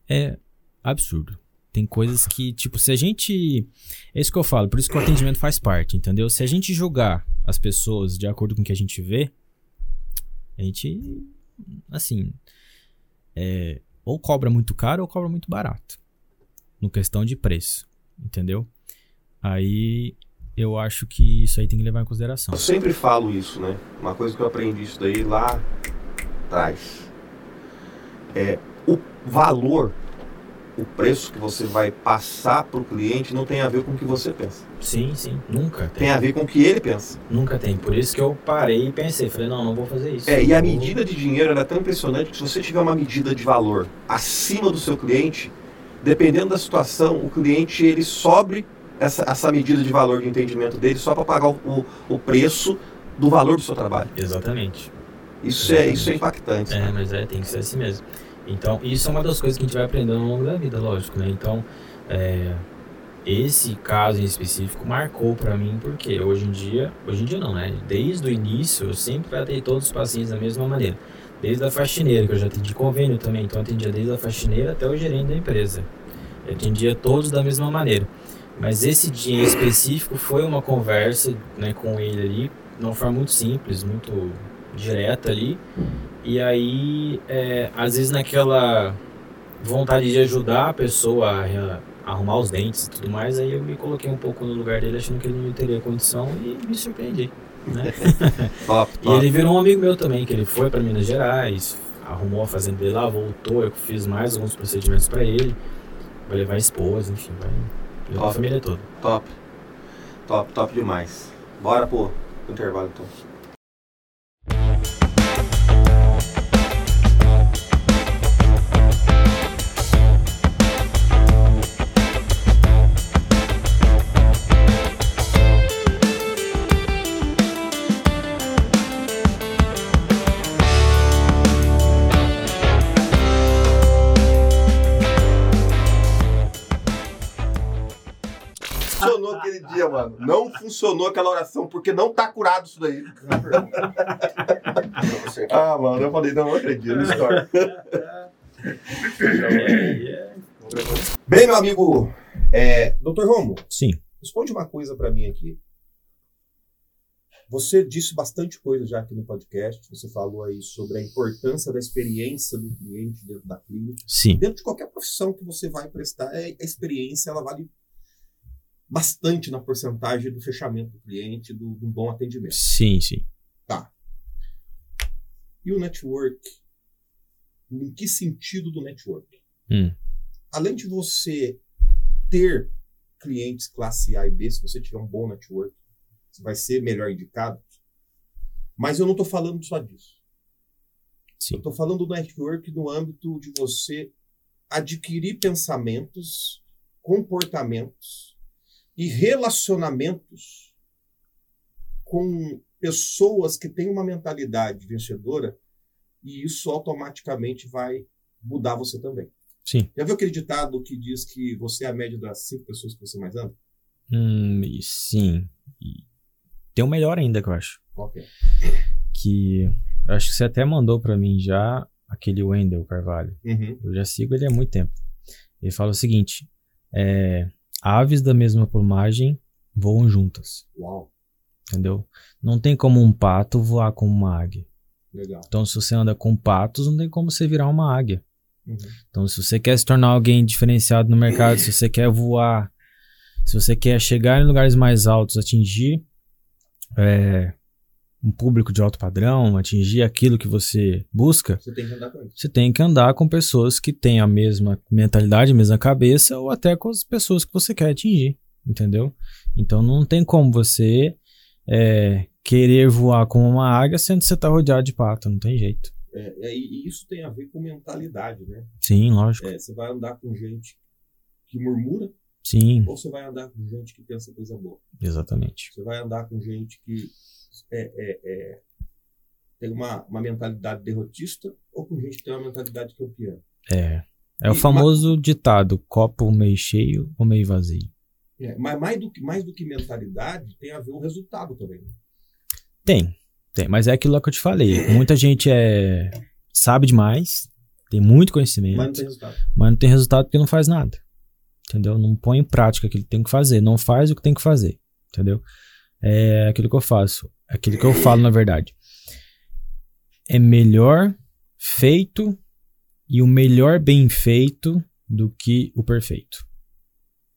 É absurdo. Tem coisas que, tipo, se a gente. É isso que eu falo, por isso que o atendimento faz parte, entendeu? Se a gente julgar as pessoas de acordo com o que a gente vê, a gente. Assim. É, ou cobra muito caro ou cobra muito barato. No questão de preço, entendeu? Aí eu acho que isso aí tem que levar em consideração. Eu sempre falo isso, né? Uma coisa que eu aprendi isso daí lá atrás. É o valor, o preço que você vai passar para o cliente não tem a ver com o que você pensa. Sim, sim. Nunca Tem a ver com o que ele pensa. Nunca tem. Por isso que eu parei e pensei. Falei, não, não vou fazer isso. É, e a medida de dinheiro ela é tão impressionante que se você tiver uma medida de valor acima do seu cliente, dependendo da situação, o cliente ele sobe essa, essa medida de valor de entendimento dele só para pagar o, o preço do valor do seu trabalho. Exatamente. Isso é, isso é impactante. É, mas é, tem que ser assim mesmo. Então, isso é uma das coisas que a gente vai aprendendo ao longo da vida, lógico, né? Então, é, esse caso em específico marcou pra mim, porque hoje em dia, hoje em dia não, né? Desde o início, eu sempre tratei todos os pacientes da mesma maneira. Desde a faxineira, que eu já atendi convênio também, então atendia desde a faxineira até o gerente da empresa. Eu atendia todos da mesma maneira. Mas esse dia em específico foi uma conversa né, com ele ali, de uma forma muito simples, muito direta ali. E aí, é, às vezes naquela vontade de ajudar a pessoa a, a arrumar os dentes e tudo mais, aí eu me coloquei um pouco no lugar dele, achando que ele não teria condição e me surpreendi. Né? Top, e top. ele virou um amigo meu também, que ele foi para Minas Gerais, arrumou a fazenda dele lá, voltou, eu fiz mais alguns procedimentos para ele, vai levar a esposa, enfim, vai levar a família toda. Top. Top, top demais. Bora pro intervalo então. Mano. Não funcionou aquela oração, porque não tá curado isso daí. ah, mano, eu falei, não, não acredito na história. Bem, meu amigo, é, Dr. Romo, Sim. responde uma coisa pra mim aqui. Você disse bastante coisa já aqui no podcast. Você falou aí sobre a importância da experiência do cliente dentro da clínica. Sim. Dentro de qualquer profissão que você vai prestar, é- a experiência ela vale bastante na porcentagem do fechamento do cliente, do, um bom atendimento. Sim, sim. E o network? Em que sentido do network? Hum. Além de você ter clientes classe A e B, se você tiver um bom network, você vai ser melhor indicado. Mas eu não estou falando só disso. Eu Sim. estou falando do network no âmbito de você adquirir pensamentos, comportamentos e relacionamentos com pessoas que têm uma mentalidade vencedora e isso automaticamente vai mudar você também. Sim. Já viu aquele ditado que diz que você é a média das cinco pessoas que você mais ama? Hum, sim. E tem um melhor ainda que eu acho. Qual que é? Que eu acho que você até mandou pra mim já aquele Wendel Carvalho. Uhum. Eu já sigo ele há muito tempo. Ele fala o seguinte: é, aves da mesma plumagem voam juntas, Uau, entendeu? Não tem como um pato voar como uma águia. legal. Então, se você anda com patos, não tem como você virar uma águia. Uhum. Então, se você quer se tornar alguém diferenciado no mercado, se você quer voar, se você quer chegar em lugares mais altos, atingir é, um público de alto padrão, atingir aquilo que você busca, Você tem que andar com você tem que andar com pessoas que têm a mesma mentalidade, a mesma cabeça, ou até com as pessoas que você quer atingir, entendeu? Então, não tem como você é, querer voar como uma águia sendo que você está rodeado de pato, não tem jeito. É, é, e isso tem a ver com mentalidade, né? Sim, lógico. É, você vai andar com gente que murmura Sim, ou você vai andar com gente que pensa coisa boa? exatamente. Você vai andar com gente que é, é, é, tem uma, uma mentalidade derrotista ou com gente que tem uma mentalidade campeã? É. É o famoso ditado: copo meio cheio ou meio vazio. É, mas mais do, que, mais do que mentalidade, tem a ver o resultado também. né? Tem, tem, mas é aquilo que eu te falei. Muita gente é sabe demais, tem muito conhecimento, Mas não tem resultado. mas não tem resultado porque não faz nada. Entendeu? Não põe em prática aquilo que tem que fazer, não faz o que tem que fazer. Entendeu? É aquilo que eu faço, aquilo que eu falo na verdade. É melhor feito e o melhor bem feito do que o perfeito.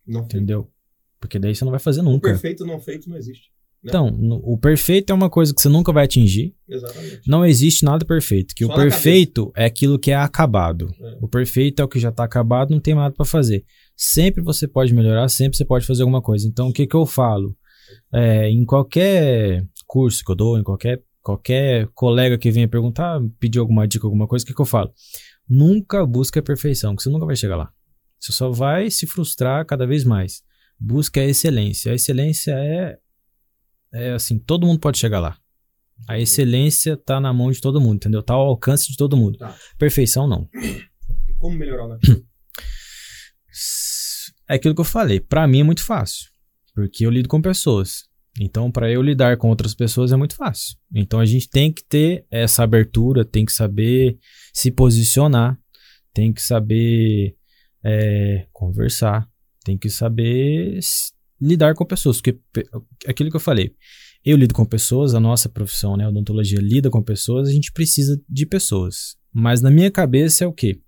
Não feito. Entendeu? Porque daí você não vai fazer O nunca. perfeito não feito não existe. Então, no- o perfeito é uma coisa que você nunca vai atingir. Exatamente. Não existe nada perfeito. Que Só o perfeito é aquilo que é acabado. É. O perfeito é o que já está acabado, não tem nada para fazer. Sempre você pode melhorar, sempre você pode fazer alguma coisa. Então, o que, que eu falo? É, em qualquer curso que eu dou, em qualquer, qualquer colega que venha perguntar, pedir alguma dica, alguma coisa, o que, que eu falo? Nunca busque a perfeição, que você nunca vai chegar lá. Você só vai se frustrar cada vez mais. Busque a excelência. A excelência é, é assim, todo mundo pode chegar lá. A excelência tá na mão de todo mundo, entendeu? Tá ao alcance de todo mundo. Tá. Perfeição não. E como melhorar o network? É aquilo que eu falei. Pra mim é muito fácil, porque eu lido com pessoas. Então, pra eu lidar com outras pessoas é muito fácil. Então, a gente tem que ter essa abertura, tem que saber se posicionar, tem que saber é, conversar, tem que saber lidar com pessoas. Porque aquilo que eu falei, eu lido com pessoas, a nossa profissão, né, a odontologia lida com pessoas, a gente precisa de pessoas. Mas na minha cabeça é o quê?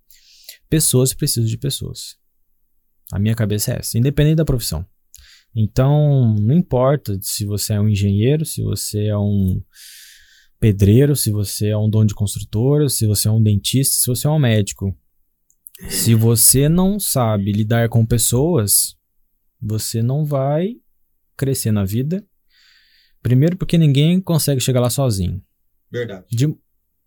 Pessoas precisam de pessoas. A minha cabeça é essa, independente da profissão. Então, não importa se você é um engenheiro, se você é um pedreiro, se você é um dono de construtora, se você é um dentista, se você é um médico. Se você não sabe lidar com pessoas, você não vai crescer na vida. Primeiro porque ninguém consegue chegar lá sozinho. Verdade. De-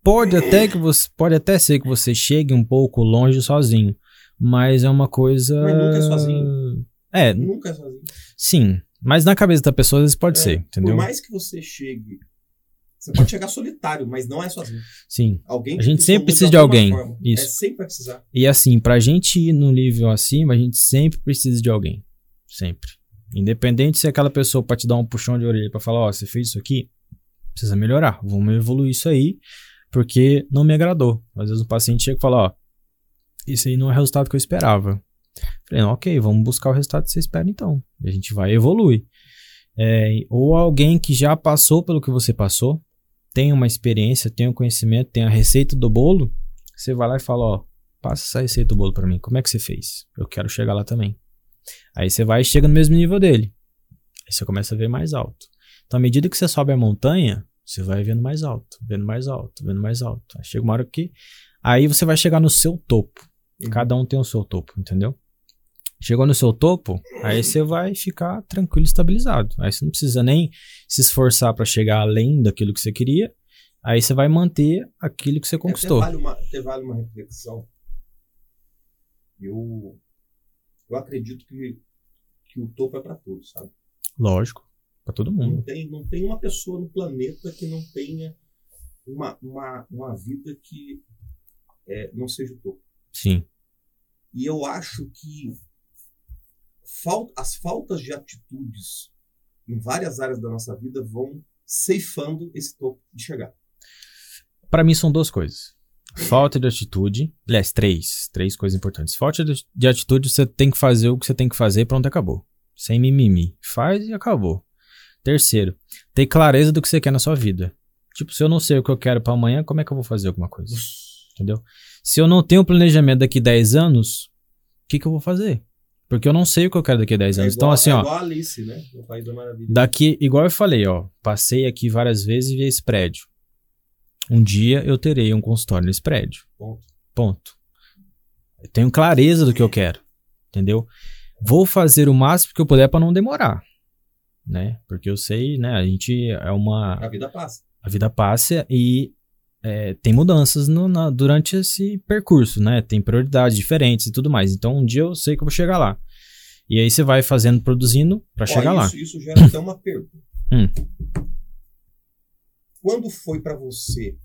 pode até que você pode até ser que você chegue um pouco longe sozinho, mas é uma coisa Mas nunca é sozinho. É, Nunca é sozinho. sim, mas na cabeça da pessoa às vezes pode É, ser, entendeu? Por mais que você chegue. Você pode chegar solitário, mas não é sozinho. Sim. Alguém A gente te sempre precisa de de alguém. forma. Isso. É sempre vai precisar. E assim, pra gente ir no nível acima, a gente sempre precisa de alguém, sempre. Independente se é aquela pessoa pra te dar um puxão de orelha pra falar, ó, você fez isso aqui, precisa melhorar, vamos evoluir isso aí, porque não me agradou. Às vezes o paciente chega e fala, ó, isso aí não é o resultado que eu esperava. Falei, ok, vamos buscar o resultado que você espera então. E a gente vai evoluir. É, ou alguém que já passou pelo que você passou, tem uma experiência, tem um conhecimento, tem a receita do bolo, você vai lá e fala, ó, passa essa receita do bolo para mim. Como é que você fez? Eu quero chegar lá também. Aí você vai e chega no mesmo nível dele. Aí você começa a ver mais alto. Então, à medida que você sobe a montanha, você vai vendo mais alto, vendo mais alto, vendo mais alto. Aí chega uma hora que. Aí você vai chegar no seu topo. Uhum. Cada um tem o seu topo, entendeu? Chegou no seu topo, aí você vai ficar tranquilo, estabilizado. Aí você não precisa nem se esforçar para chegar além daquilo que você queria. Aí você vai manter aquilo que você conquistou. Até vale uma, até vale uma reflexão. Eu, eu acredito que, que o topo é para todos, sabe? Lógico, para todo mundo. Não tem, não tem uma pessoa no planeta que não tenha uma, uma, uma vida que é, não seja o topo. Sim. E eu acho que as faltas de atitudes em várias áreas da nossa vida vão ceifando esse topo de chegar. Para mim são duas coisas. Falta de atitude. Aliás, três. Três coisas importantes. Falta de atitude, você tem que fazer o que você tem que fazer pronto, acabou. Sem mimimi. Faz e acabou. Terceiro, ter clareza do que você quer na sua vida. Tipo, se eu não sei o que eu quero para amanhã, como é que eu vou fazer alguma coisa? Entendeu? Se eu não tenho planejamento daqui 10 anos, o que, que eu vou fazer? Porque eu não sei o que eu quero daqui a 10 anos. É então, igual, então, assim, é ó. Igual a Alice, né? No País da Maravilha. Daqui, igual eu falei, ó. Passei aqui várias vezes e vi esse prédio. Um dia eu terei um consultório nesse prédio. Ponto. Ponto. Eu tenho clareza do que eu quero. Entendeu? Vou fazer o máximo que eu puder para não demorar. Né? Porque eu sei, né? A gente é uma. A vida passa. A vida passa e é, tem mudanças no, na, durante esse percurso, né? Tem prioridades diferentes e tudo mais. Então, um dia eu sei que eu vou chegar lá. E aí você vai fazendo, produzindo para chegar isso, lá. Isso gera até uma pergunta. Hum. Quando foi para você?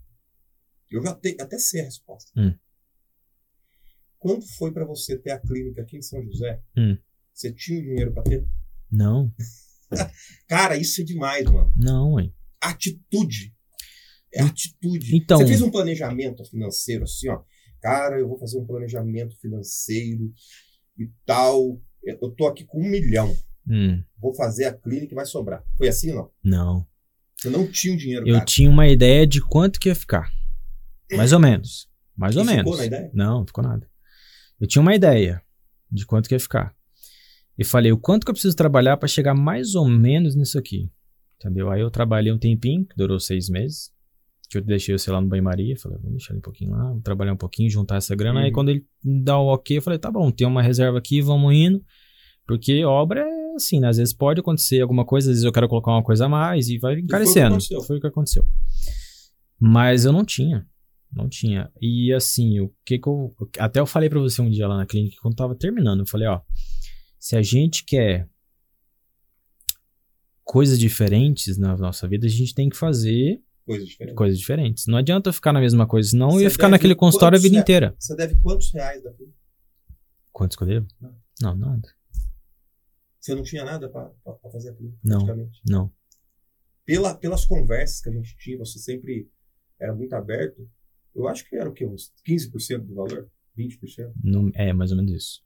Eu já te, até sei a resposta. Hum. Quando foi para você ter a clínica aqui em São José? Hum. Você tinha o dinheiro para ter? Não. Cara, isso é demais, mano. Não, hein? Atitude. É atitude. Então, você fez um planejamento financeiro assim, ó. Cara, eu vou fazer um planejamento financeiro e tal. Eu tô aqui com um milhão. Hum. Vou fazer a clínica e vai sobrar. Foi assim ou não? Não. Você não tinha o dinheiro, Eu cara. tinha uma ideia de quanto que ia ficar. Mais ou menos. Mais ou E menos. ficou na ideia? Não, não ficou nada. Eu tinha uma ideia de quanto que ia ficar. E falei, o quanto que eu preciso trabalhar para chegar mais ou menos nisso aqui. Entendeu? Aí eu trabalhei um tempinho, que durou seis meses. Que eu deixei o celular no banho-maria. Falei, vou deixar ele um pouquinho lá, vou trabalhar um pouquinho, juntar essa grana. Aí Uhum. quando ele dá o ok, eu falei, tá bom, tem uma reserva aqui, vamos indo. Porque obra é assim, né? Às vezes pode acontecer alguma coisa, às vezes eu quero colocar uma coisa a mais e vai foi o que encarecendo. aconteceu. Foi o que aconteceu. Mas eu não tinha. Não tinha. E assim, o que que eu. Até eu falei pra você um dia lá na clínica, quando tava terminando, eu falei, ó. Se a gente quer coisas diferentes na nossa vida, a gente tem que fazer Coisa diferente. coisas diferentes. Não adianta ficar na mesma coisa, senão eu ia ficar naquele consultório a vida quantos- inteira. Você deve quantos reais da clínica? Quantos que eu devo? Não. Não, nada. Você não tinha nada para fazer a? Não. Não. Pela, pelas conversas que a gente tinha, você sempre era muito aberto. Eu acho que era o quê? Uns 15% do valor? 20%? Não, é, mais ou menos isso.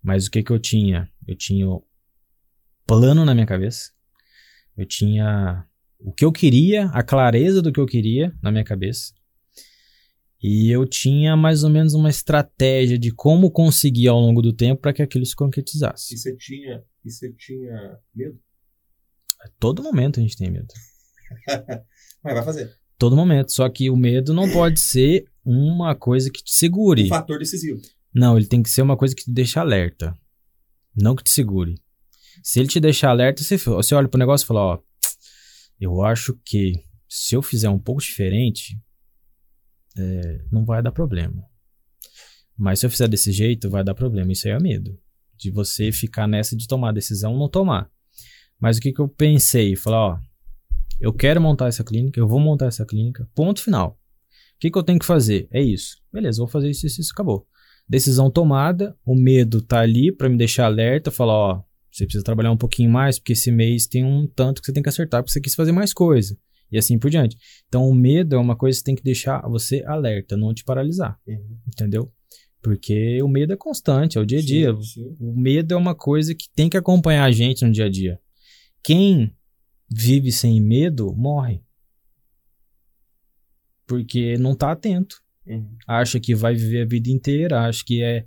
Mas o que que eu tinha? Eu tinha o plano na minha cabeça. Eu tinha o que eu queria, a clareza do que eu queria na minha cabeça. E eu tinha mais ou menos uma estratégia de como conseguir ao longo do tempo para que aquilo se concretizasse. E você tinha, e você tinha medo? A todo momento a gente tem medo. Mas vai fazer. Todo momento. Só que o medo não pode ser uma coisa que te segure. Um fator decisivo. Não, ele tem que ser uma coisa que te deixa alerta. Não que te segure. Se ele te deixar alerta, você, você olha pro negócio e fala, ó, eu acho que se eu fizer um pouco diferente, é, não vai dar problema. Mas se eu fizer desse jeito, vai dar problema. Isso aí é medo. De você ficar nessa de tomar decisão não tomar. Mas o que, que eu pensei? Falar, ó, eu quero montar essa clínica, eu vou montar essa clínica, ponto final. O que, que eu tenho que fazer? É isso. Beleza, vou fazer isso, isso, isso, acabou. Decisão tomada, o medo tá ali para me deixar alerta, falar, ó, você precisa trabalhar um pouquinho mais, porque esse mês tem um tanto que você tem que acertar, porque você quis fazer mais coisa. E assim por diante. Então, o medo é uma coisa que tem que deixar você alerta, não te paralisar. Uhum. Entendeu? Porque o medo é constante, é o dia a dia. Sim, sim. O medo é uma coisa que tem que acompanhar a gente no dia a dia. Quem vive sem medo morre. Porque não tá atento. Uhum. Acha que vai viver a vida inteira, acha que é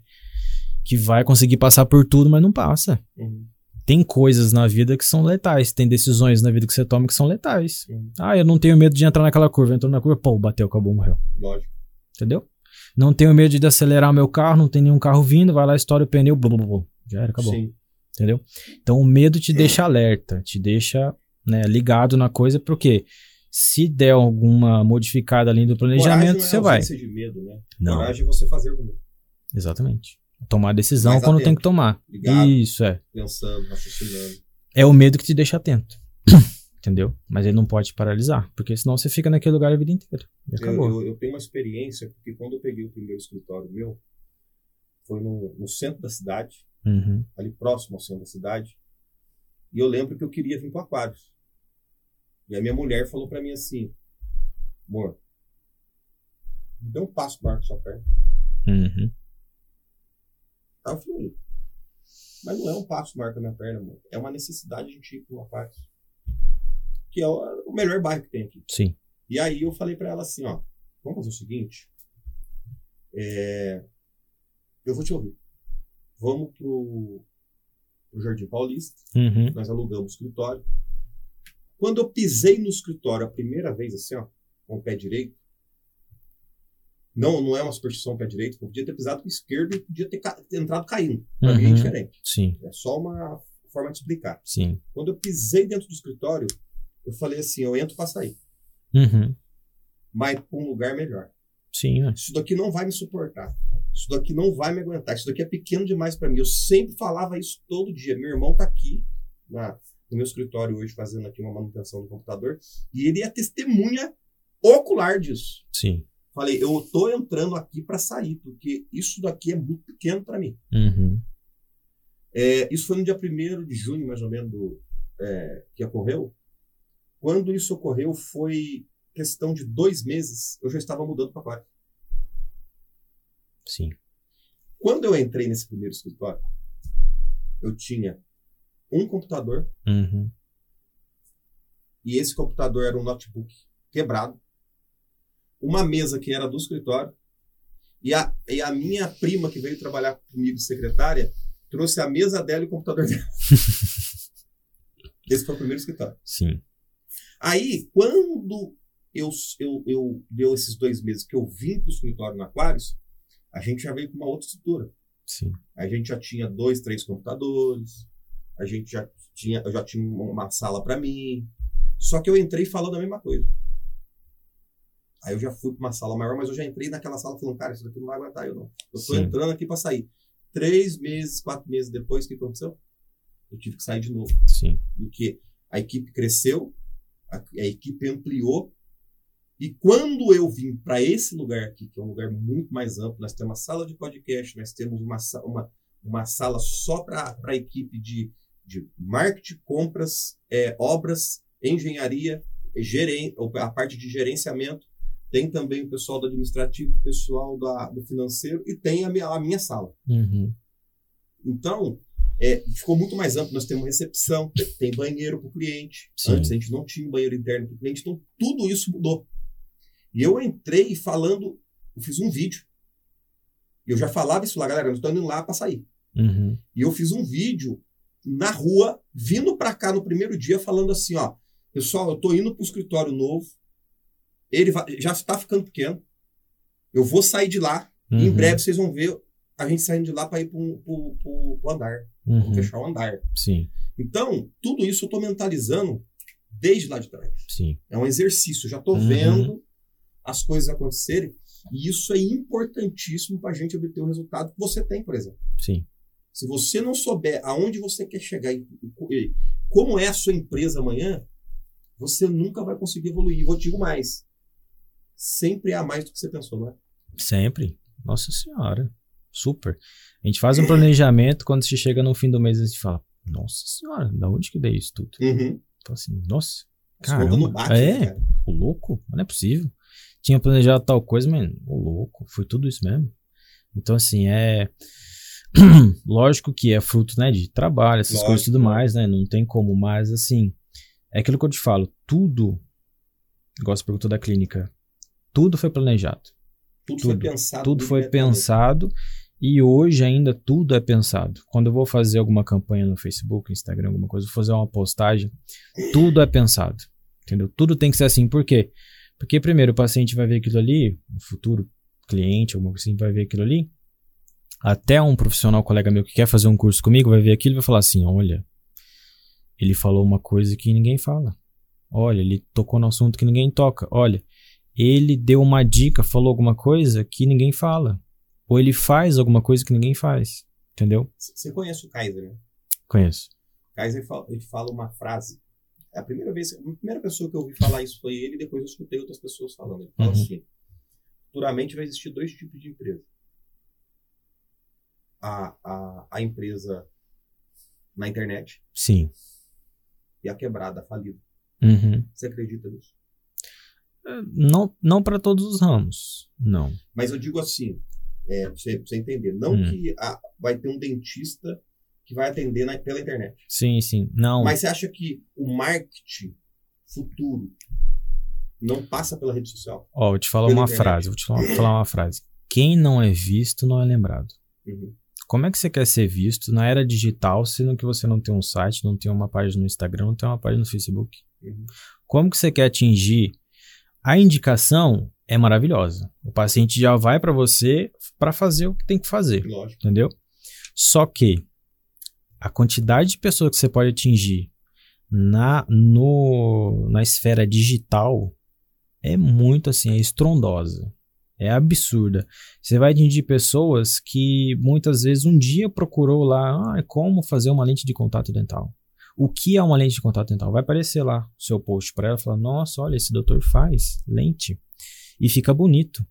que vai conseguir passar por tudo, mas não passa. Uhum. Tem coisas na vida que são letais, tem decisões na vida que você toma que são letais. Uhum. Ah, eu não tenho medo de entrar naquela curva. Entrou na curva, pô, bateu, acabou, morreu. Lógico. Entendeu? Não tenho medo de acelerar meu carro, não tem nenhum carro vindo, vai lá, estoura o pneu, blá, blá, blá. já era, acabou. Sim. Entendeu? Então o medo te deixa alerta, te deixa né, ligado na coisa, porque se der alguma modificada ali do planejamento, Coragem você não é vai. de medo, né? Não, Coragem é você fazer o medo. exatamente. Tomar decisão Mais quando atento, tem que tomar. ligado. Isso, é. Pensando, raciocinando. É o medo que te deixa atento. Entendeu? Mas ele não pode te paralisar, porque senão você fica naquele lugar a vida inteira. E Eu, acabou. eu, eu tenho uma experiência, porque quando eu peguei o primeiro escritório meu, foi no, no centro da cidade, Uhum. ali próximo ao centro da cidade, e eu lembro que eu queria vir para Aquários. E a minha mulher falou para mim assim, amor, me dê um passo maior que sua perna. Uhum. Eu falei, mas não é um passo maior que a minha perna, amor. É uma necessidade de ir para Aquários. Que é o, melhor bairro que tem aqui. Sim. E aí eu falei pra ela assim, ó, vamos fazer o seguinte, é, eu vou te ouvir. Vamos pro, pro Jardim Paulista, Uhum. nós alugamos o escritório. Quando eu pisei no escritório a primeira vez, assim, ó, com o pé direito, não, não é uma superstição pé direito, eu podia ter pisado com esquerdo e podia ter, ca- entrado caindo. Pra mim é Uhum. diferente. Sim, É só uma forma de explicar. sim. Quando eu pisei dentro do escritório, eu falei assim, eu entro pra sair, Uhum. mas um lugar melhor. Sim, é. Isso daqui não vai me suportar. Isso daqui não vai me aguentar. Isso daqui é pequeno demais para mim. Eu sempre falava isso todo dia. Meu irmão tá aqui na- no meu escritório hoje fazendo aqui uma manutenção do computador e ele é testemunha ocular disso. Sim. Falei, eu tô entrando aqui para sair porque isso daqui é muito pequeno para mim. Uhum. É, isso foi no dia 1 de junho, mais ou menos, do, é, que ocorreu. Quando isso ocorreu, foi questão de dois meses, eu já estava mudando para Aquário. Sim. Quando eu entrei nesse primeiro escritório, eu tinha um computador Uhum. e esse computador era um notebook quebrado, uma mesa que era do escritório e a, e a minha prima que veio trabalhar comigo de secretária trouxe a mesa dela e o computador dela. esse foi o primeiro escritório. Sim. Aí, quando eu, eu, eu deu esses dois meses que eu vim para o escritório no Aquários, a gente já veio com uma outra estrutura. Sim. A gente já tinha dois, três computadores. A gente já tinha, eu já tinha uma sala para mim. Só que eu entrei falando a mesma coisa. Aí eu já fui para uma sala maior, mas eu já entrei naquela sala falando, cara, isso daqui não vai aguentar eu não. Eu Sim. entrando aqui para sair. Três meses, quatro meses depois, o que aconteceu? Eu tive que sair de novo. Sim. Porque a equipe cresceu, a, a equipe ampliou. E quando eu vim para esse lugar aqui, que é um lugar muito mais amplo, nós temos uma sala de podcast, nós temos uma, uma, uma sala só para a equipe de, de marketing, compras, é, obras, engenharia, geren, a parte de gerenciamento. Tem também o pessoal do administrativo, o pessoal da, do financeiro e tem a minha, a minha sala. Uhum. Então, é, ficou muito mais amplo. Nós temos recepção, te- tem banheiro para o cliente. Sim. Antes a gente não tinha um banheiro interno para o cliente, então tudo isso mudou. E eu entrei falando, eu fiz um vídeo. Eu já falava isso lá, galera, eu estou indo lá para sair. Uhum. E eu fiz um vídeo na rua, vindo para cá no primeiro dia, falando assim: ó, pessoal, eu tô indo para o escritório novo, ele vai- já está ficando pequeno, eu vou sair de lá, e em Uhum. breve vocês vão ver a gente saindo de lá para ir para o andar. Uhum. fechar o andar. Sim. Então, tudo isso eu estou mentalizando desde lá de trás. Sim. É um exercício. Eu já estou Uhum. vendo as coisas acontecerem. E isso é importantíssimo para a gente obter o resultado que você tem, por exemplo. Sim. Se você não souber aonde você quer chegar e como é a sua empresa amanhã, você nunca vai conseguir evoluir. Vou te digo mais. Sempre há mais do que você pensou, não é? Sempre. Nossa senhora. Super. A gente faz um planejamento, quando se chega no fim do mês, a gente fala, nossa senhora, da onde que dei isso tudo? Uhum. Fala assim, nossa, caramba. batem, né, É, cara? O louco? Não é possível. Tinha planejado tal coisa, mas o louco, foi tudo isso mesmo. Então, assim, é. Lógico que é fruto, né, de trabalho, essas Lógico, coisas e tudo lógico. mais, né? Não tem como, mas assim, é aquilo que eu te falo, tudo, igual você perguntou da clínica, tudo foi planejado. Tudo, foi Tudo. pensado. Tudo foi pensado e hoje ainda tudo é pensado. Quando eu vou fazer alguma campanha no Facebook, Instagram, alguma coisa, vou fazer uma postagem, tudo é pensado. Entendeu? Tudo tem que ser assim. Por quê? Porque primeiro o paciente vai ver aquilo ali, o futuro cliente, alguma coisa assim, vai ver aquilo ali. Até um profissional, colega meu que quer fazer um curso comigo, vai ver aquilo e vai falar assim: olha, ele falou uma coisa que ninguém fala. Olha, ele tocou no assunto que ninguém toca. Olha, ele deu uma dica, falou alguma coisa que ninguém fala. Ou ele faz alguma coisa que ninguém faz. Entendeu? Você conhece o Kaiser, né? Conheço. O Kaiser fala, ele fala uma frase. É a primeira vez, a primeira pessoa que eu ouvi falar isso foi ele, depois eu escutei outras pessoas falando. Ele fala Uhum. assim: futuramente vai existir dois tipos de empresa. A, a, a empresa na internet Sim. e a quebrada, a falida. Uhum. Você acredita nisso? Não, não para todos os ramos. Não. Mas eu digo assim, é, pra você, pra você entender, não Hum. que a- vai ter um dentista que vai atender na- pela internet. Sim, sim. Não. Mas você acha que o marketing futuro não passa pela rede social? Ó, vou te falar Pela uma internet. frase. Vou te falar, falar uma frase. Quem não é visto não é lembrado. Uhum. Como é que você quer ser visto na era digital, sendo que você não tem um site, não tem uma página no Instagram, não tem uma página no Facebook? Uhum. Como que você quer atingir? A indicação é maravilhosa. O paciente já vai para você para fazer o que tem que fazer, Lógico. entendeu? Só que a quantidade de pessoas que você pode atingir na, no, na esfera digital é muito assim, é estrondosa. É absurda. Você vai atingir pessoas que muitas vezes um dia procurou lá, ah, como fazer uma lente de contato dental. O que é uma lente de contato dental? Vai aparecer lá o seu post para ela e falar: Nossa, olha, esse doutor faz lente e fica bonito.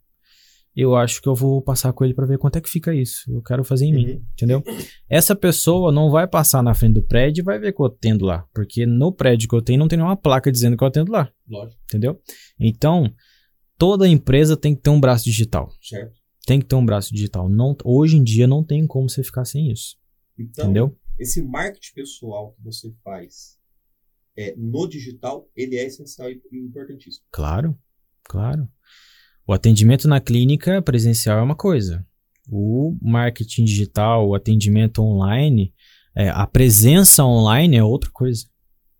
Eu acho que eu vou passar com ele para ver quanto é que fica isso. Eu quero fazer em mim, Uhum. entendeu? Essa pessoa não vai passar na frente do prédio e vai ver que eu atendo lá, porque no prédio que eu tenho não tem nenhuma placa dizendo que eu atendo lá, Lógico. entendeu? Então, toda empresa tem que ter um braço digital. Certo. Tem que ter um braço digital. Não, hoje em dia não tem como você ficar sem isso, Então, entendeu? Esse marketing pessoal que você faz é, no digital, ele é essencial e importantíssimo. Claro, claro. O atendimento na clínica presencial é uma coisa. O marketing digital, o atendimento online, é, a presença online é outra coisa.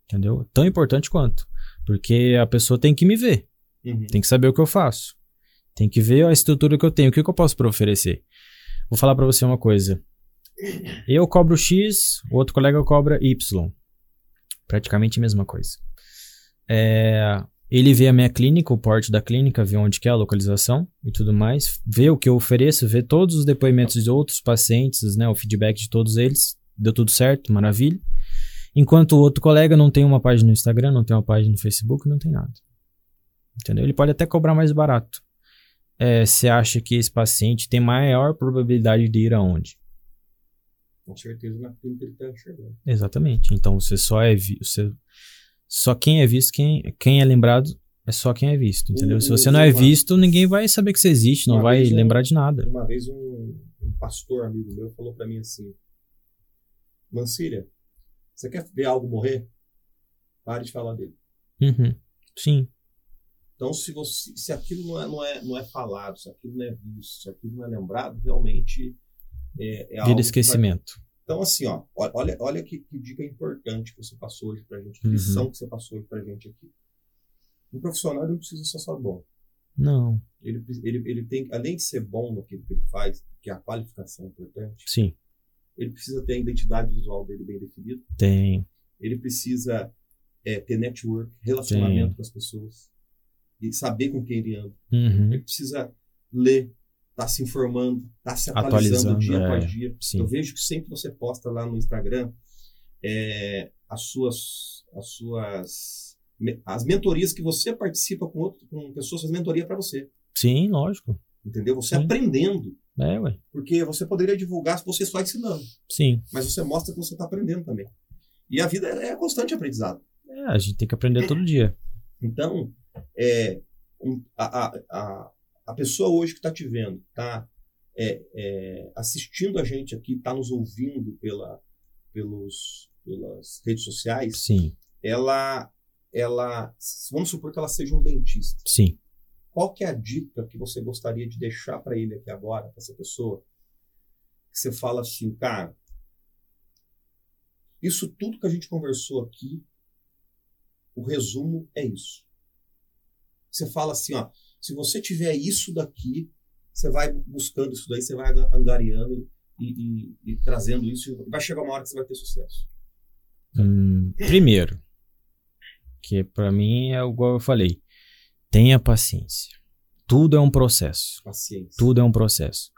Entendeu? Tão importante quanto. Porque a pessoa tem que me ver, Uhum. tem que saber o que eu faço. Tem que ver a estrutura que eu tenho, o que, que eu posso para oferecer. Vou falar para você uma coisa. Eu cobro X, o outro colega cobra Y. Praticamente a mesma coisa. É, ele vê a minha clínica, o porte da clínica, vê onde que é a localização e tudo mais, vê o que eu ofereço, vê todos os depoimentos de outros pacientes, né, o feedback de todos eles, deu tudo certo, maravilha. Enquanto o outro colega não tem uma página no Instagram, não tem uma página no Facebook, não tem nada. Entendeu? Ele pode até cobrar mais barato. É, Você acha que esse paciente tem maior probabilidade de ir aonde? Com certeza na clínica ele está enxergando. Exatamente. Então você só é você só quem é visto, quem, quem é lembrado é só quem é visto, entendeu? O- Se você não é visto, ninguém vai saber que você existe, não vai um- lembrar de nada. Uma vez um, um pastor amigo meu falou para mim assim: Mancília, você quer ver algo morrer? Pare de falar dele. Uhum. Sim, Então, se, você, se aquilo não é, não, é, não é falado, se aquilo não é visto, se aquilo não é lembrado, realmente é, é vira vai- esquecimento. Então, assim, ó, olha, olha que, que dica importante que você passou hoje pra gente, que Uhum. lição que você passou hoje pra gente aqui. Um profissional não precisa ser só bom. Não, Ele, ele, ele tem, além de ser bom no que ele faz, que a qualificação é importante, sim, ele precisa ter a identidade visual dele bem definida, tem. ele precisa é, ter network, relacionamento Tem. com as pessoas, e saber com quem ele anda. Uhum. Ele precisa ler, tá se informando, tá se atualizando, Atualizando, dia é. após dia. Sim. Eu vejo que sempre você posta lá no Instagram é, as suas as suas as mentorias que você participa com outro, com pessoas fazendo mentoria para você, Sim, lógico. entendeu? Você Sim. aprendendo, É, ué. porque você poderia divulgar se você só ensinando, Sim. mas você mostra que você está aprendendo também. E a vida é constante aprendizado. É, a gente tem que aprender todo dia. Então, é, a, a, a, a pessoa hoje que está te vendo, está é, é, assistindo a gente aqui, está nos ouvindo pela, pelos, pelas redes sociais, Sim, ela, ela, vamos supor que ela seja um dentista. sim. Qual que é a dica que você gostaria de deixar para ele aqui agora, para essa pessoa? Que você fala assim, cara, isso tudo que a gente conversou aqui, o resumo é isso. Você fala assim, ó, se você tiver isso daqui, você vai buscando isso daí, você vai angariando e, e- e trazendo isso, e vai chegar uma hora que você vai ter sucesso. Hum, primeiro, que pra mim é igual eu falei, tenha paciência. Tudo é um processo. Paciência. Tudo é um processo.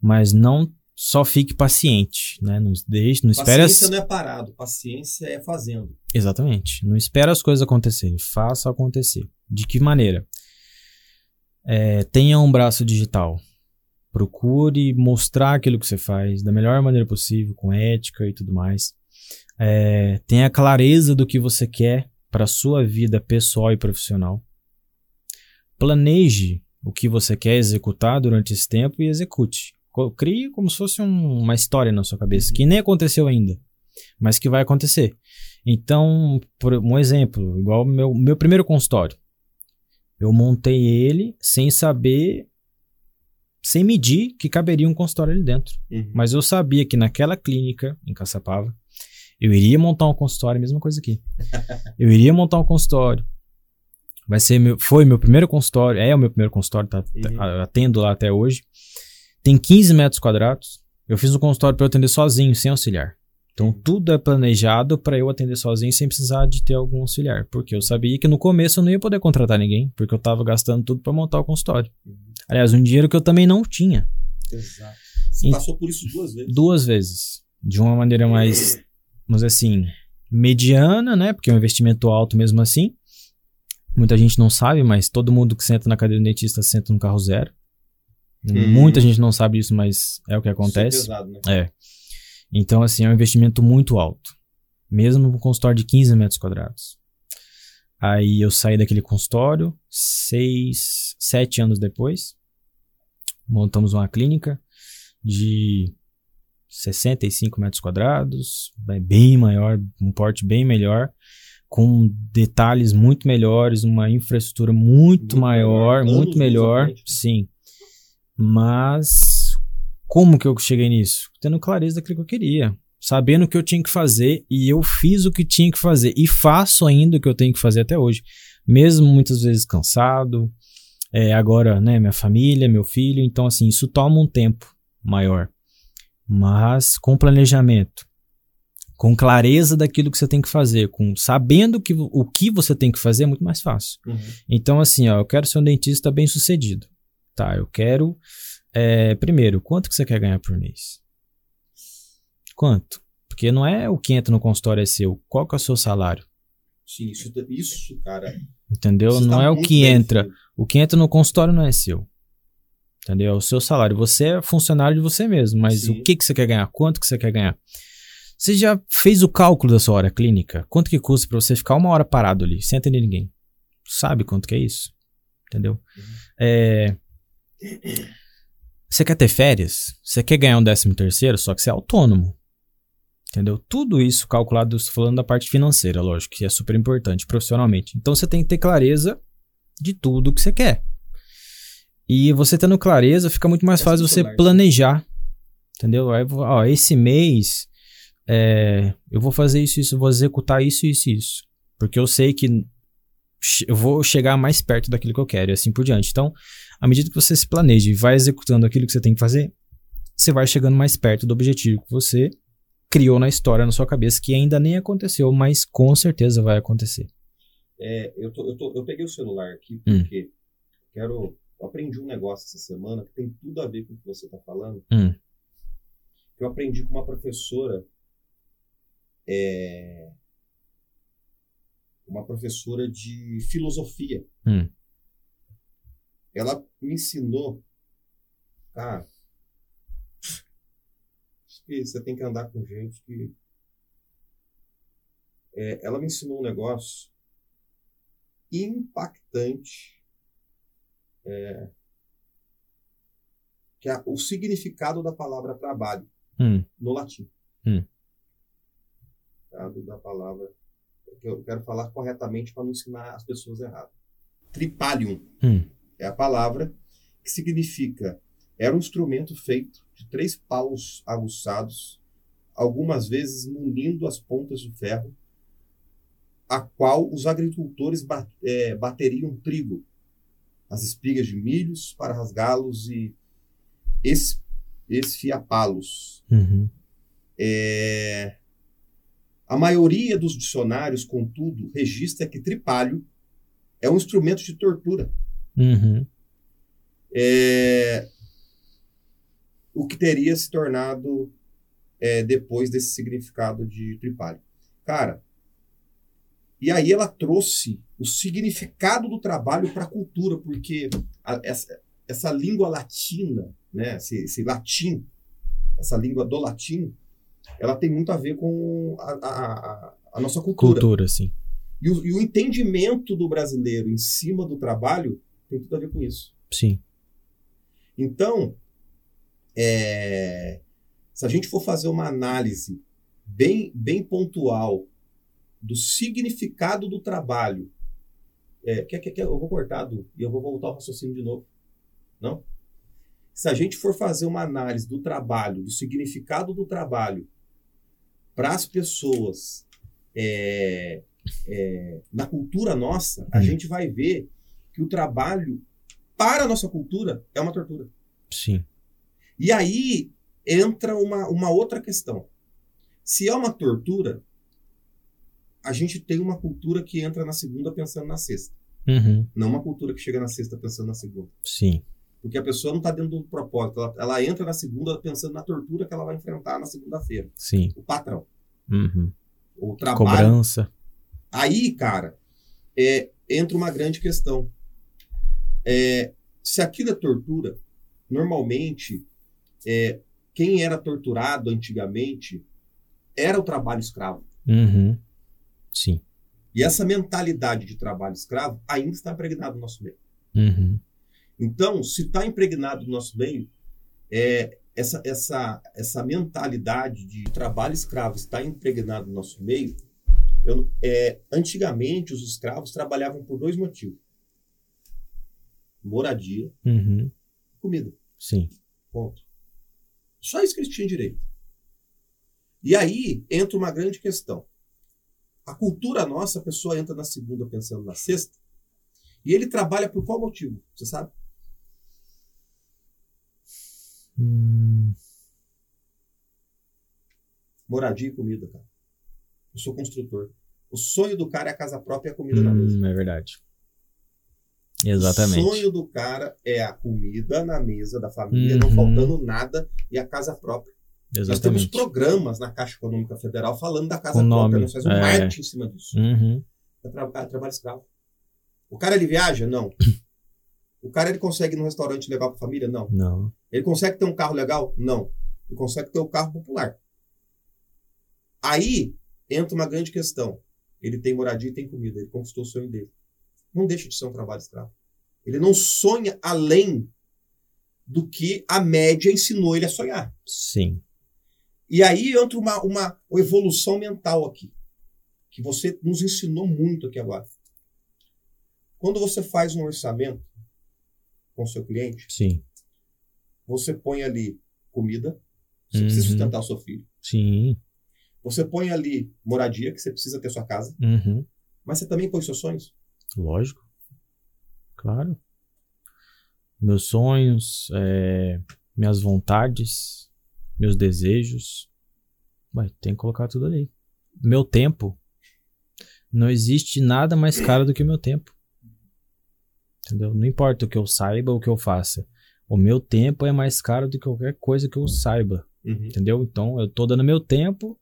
Mas não só fique paciente, né? Não deixe, não espere as... Paciência não é parado, paciência é fazendo. Exatamente. Não espera as coisas acontecerem, faça acontecer. De que maneira? É, tenha um braço digital. Procure mostrar aquilo que você faz da melhor maneira possível, com ética e tudo mais. É, tenha clareza do que você quer para sua vida pessoal e profissional. Planeje o que você quer executar durante esse tempo e execute. Crie como se fosse um- uma história na sua cabeça, que nem aconteceu ainda, mas que vai acontecer. Então, um exemplo, igual meu, meu primeiro consultório. Eu montei ele sem saber, sem medir que caberia um consultório ali dentro. Uhum. Mas eu sabia que naquela clínica, em Caçapava, eu iria montar um consultório, mesma coisa aqui. Eu iria montar um consultório. Vai ser meu, foi meu primeiro consultório, é o meu primeiro consultório, tá, tá- Uhum. atendo lá até hoje. Tem 15 metros quadrados. Eu fiz um consultório para eu atender sozinho, sem auxiliar. Então tudo é planejado para eu atender sozinho sem precisar de ter algum auxiliar, porque eu sabia que no começo eu não ia poder contratar ninguém, porque eu estava gastando tudo para montar o consultório. Aliás, um dinheiro que eu também não tinha. Exato. Você Em- passou por isso duas vezes. duas vezes. De uma maneira mais, vamos dizer assim, mediana, né? Porque é um investimento alto mesmo assim. Muita gente não sabe, mas todo mundo que senta na cadeira do dentista senta no carro zero. Hum. Muita gente não sabe isso, mas é o que Isso é acontece. pesado, né? É. Então, assim, é um investimento muito alto. Mesmo no consultório de 15 metros quadrados. Aí eu saí daquele consultório, seis, sete anos depois. Montamos uma clínica de 65 metros quadrados, é bem maior, um porte bem melhor, com detalhes muito melhores, uma infraestrutura muito, Muito maior, melhor, muito melhor, né? sim. Mas como que eu cheguei nisso? Tendo clareza daquilo que eu queria, sabendo o que eu tinha que fazer e eu fiz o que tinha que fazer e faço ainda o que eu tenho que fazer até hoje, mesmo muitas vezes cansado. É, agora, né, minha família, meu filho, então assim, isso toma um tempo maior, mas com planejamento, com clareza daquilo que você tem que fazer, com sabendo que, o que você tem que fazer é muito mais fácil. Uhum. Então, assim, ó, eu quero ser um dentista bem sucedido. Tá, eu quero. É, primeiro, quanto que você quer ganhar por mês? Quanto? Porque não é o que entra no consultório é seu. Qual que é o seu salário? Sim, isso, isso, cara. Entendeu? isso não tá é o que entra. feito. O que entra no consultório não é seu. Entendeu? É o seu salário. Você é funcionário de você mesmo, mas Sim. o que, que você quer ganhar? Quanto que você quer ganhar? Você já fez o cálculo da sua hora clínica? Quanto que custa pra você ficar uma hora parado ali, sem atender ninguém? Sabe quanto que é isso? Entendeu? É, Você quer ter férias? Você quer ganhar um décimo terceiro, só que você é autônomo. Entendeu? Tudo isso calculado, estou falando da parte financeira, lógico, que é super importante profissionalmente. Então você tem que ter clareza de tudo que você quer. E você tendo clareza, fica muito mais Essa fácil é você celular, planejar. Entendeu? Aí, ó, esse mês é, eu vou fazer isso, isso, vou executar isso, isso, isso. Porque eu sei que eu vou chegar mais perto daquilo que eu quero e assim por diante. Então, à medida que você se planeja e vai executando aquilo que você tem que fazer, você vai chegando mais perto do objetivo que você criou na história na sua cabeça, que ainda nem aconteceu, mas com certeza vai acontecer. É, eu, tô, eu, tô, eu peguei o celular aqui Hum. porque quero. Eu aprendi um negócio essa semana que tem tudo a ver com o que você está falando. Hum. Que eu aprendi com uma professora. é, uma professora de filosofia. Hum. Ela me ensinou, cara, acho que você tem que andar com gente que. É, ela me ensinou um negócio impactante é, que é o significado da palavra trabalho Hum. no latim. Hum. Significado Da palavra eu quero falar corretamente para não ensinar as pessoas errado. Tripalium Hum. é a palavra que significa era um instrumento feito de três paus aguçados, algumas vezes munindo as pontas do ferro, a qual os agricultores eh, bateriam trigo, as espigas de milhos para rasgá-los e es- esfiapá-los. Uhum. É, A maioria dos dicionários, contudo, registra que tripalho é um instrumento de tortura. Uhum. É, O que teria se tornado é, depois desse significado de tripalho. Cara, e aí ela trouxe o significado do trabalho para a cultura, porque a- essa, essa língua latina, né, esse, esse latim, essa língua do latim, ela tem muito a ver com a, a- a- nossa cultura. Cultura, sim. E o, e o entendimento do brasileiro em cima do trabalho tem tudo a ver com isso. Sim. Então, é, se a gente for fazer uma análise bem, bem pontual do significado do trabalho, é, quer, quer, quer, eu vou cortar, Du, e eu vou voltar ao raciocínio de novo. Não? Se a gente for fazer uma análise do trabalho, do significado do trabalho para as pessoas é, é, na cultura nossa, a Hum. gente vai ver que o trabalho para a nossa cultura é uma tortura. Sim. E aí entra uma, uma outra questão. Se é uma tortura, a gente tem uma cultura que entra na segunda pensando na sexta. Uhum. Não uma cultura que chega na sexta pensando na segunda. Sim. Porque a pessoa não está dentro do propósito. Ela, ela entra na segunda pensando na tortura que ela vai enfrentar na segunda-feira. Sim. O patrão. Uhum. O trabalho. Cobrança. Aí, cara, é, entra uma grande questão. É, se aquilo é tortura, normalmente, é, quem era torturado antigamente era o trabalho escravo. Uhum. Sim. E essa mentalidade de trabalho escravo ainda está impregnada no nosso meio. Uhum. Então, se está impregnado no nosso meio, é, essa, essa, essa mentalidade de trabalho escravo está impregnado no nosso meio, eu- é, antigamente os escravos trabalhavam por dois motivos: moradia, Uhum. comida. Sim. Ponto. Só isso que eles tinham direito. E aí entra uma grande questão. A cultura nossa, a pessoa entra na segunda pensando na sexta, e ele trabalha por qual motivo? Você sabe? Hum. Moradia e comida, cara. Eu sou construtor. O sonho do cara é a casa própria e a comida na mesa. Hum, é verdade. Exatamente. O sonho do cara é a comida na mesa da família, Uhum. não faltando nada, e a casa própria. Nós temos Exatamente. programas na Caixa Econômica Federal falando da casa própria. Nós fazemos é. marketing em cima disso. Uhum. Tra é trabalho escravo. O cara ele viaja? Não. O cara ele consegue ir num restaurante legal para a família? Não. Não. Ele consegue ter um carro legal? Não. Ele consegue ter um carro popular. Aí entra uma grande questão. Ele tem moradia e tem comida. Ele conquistou o sonho dele. Não deixa de ser um trabalho escravo. Ele não sonha além do que a média ensinou ele a sonhar. Sim. E aí entra uma, uma evolução mental aqui, que você nos ensinou muito aqui agora. Quando você faz um orçamento com o seu cliente, Sim. você põe ali comida, você Uhum. precisa sustentar o seu filho. Sim. Você põe ali moradia, que você precisa ter sua casa, Uhum. mas você também põe seus sonhos. Lógico. Claro. Meus sonhos, é, minhas vontades, meus desejos. Ué, tem que colocar tudo ali. Meu tempo. Não existe nada mais caro do que o meu tempo. Entendeu? Não importa o que eu saiba ou o que eu faça. O meu tempo é mais caro do que qualquer coisa que eu saiba. Uhum. Entendeu? Então eu tô dando meu tempo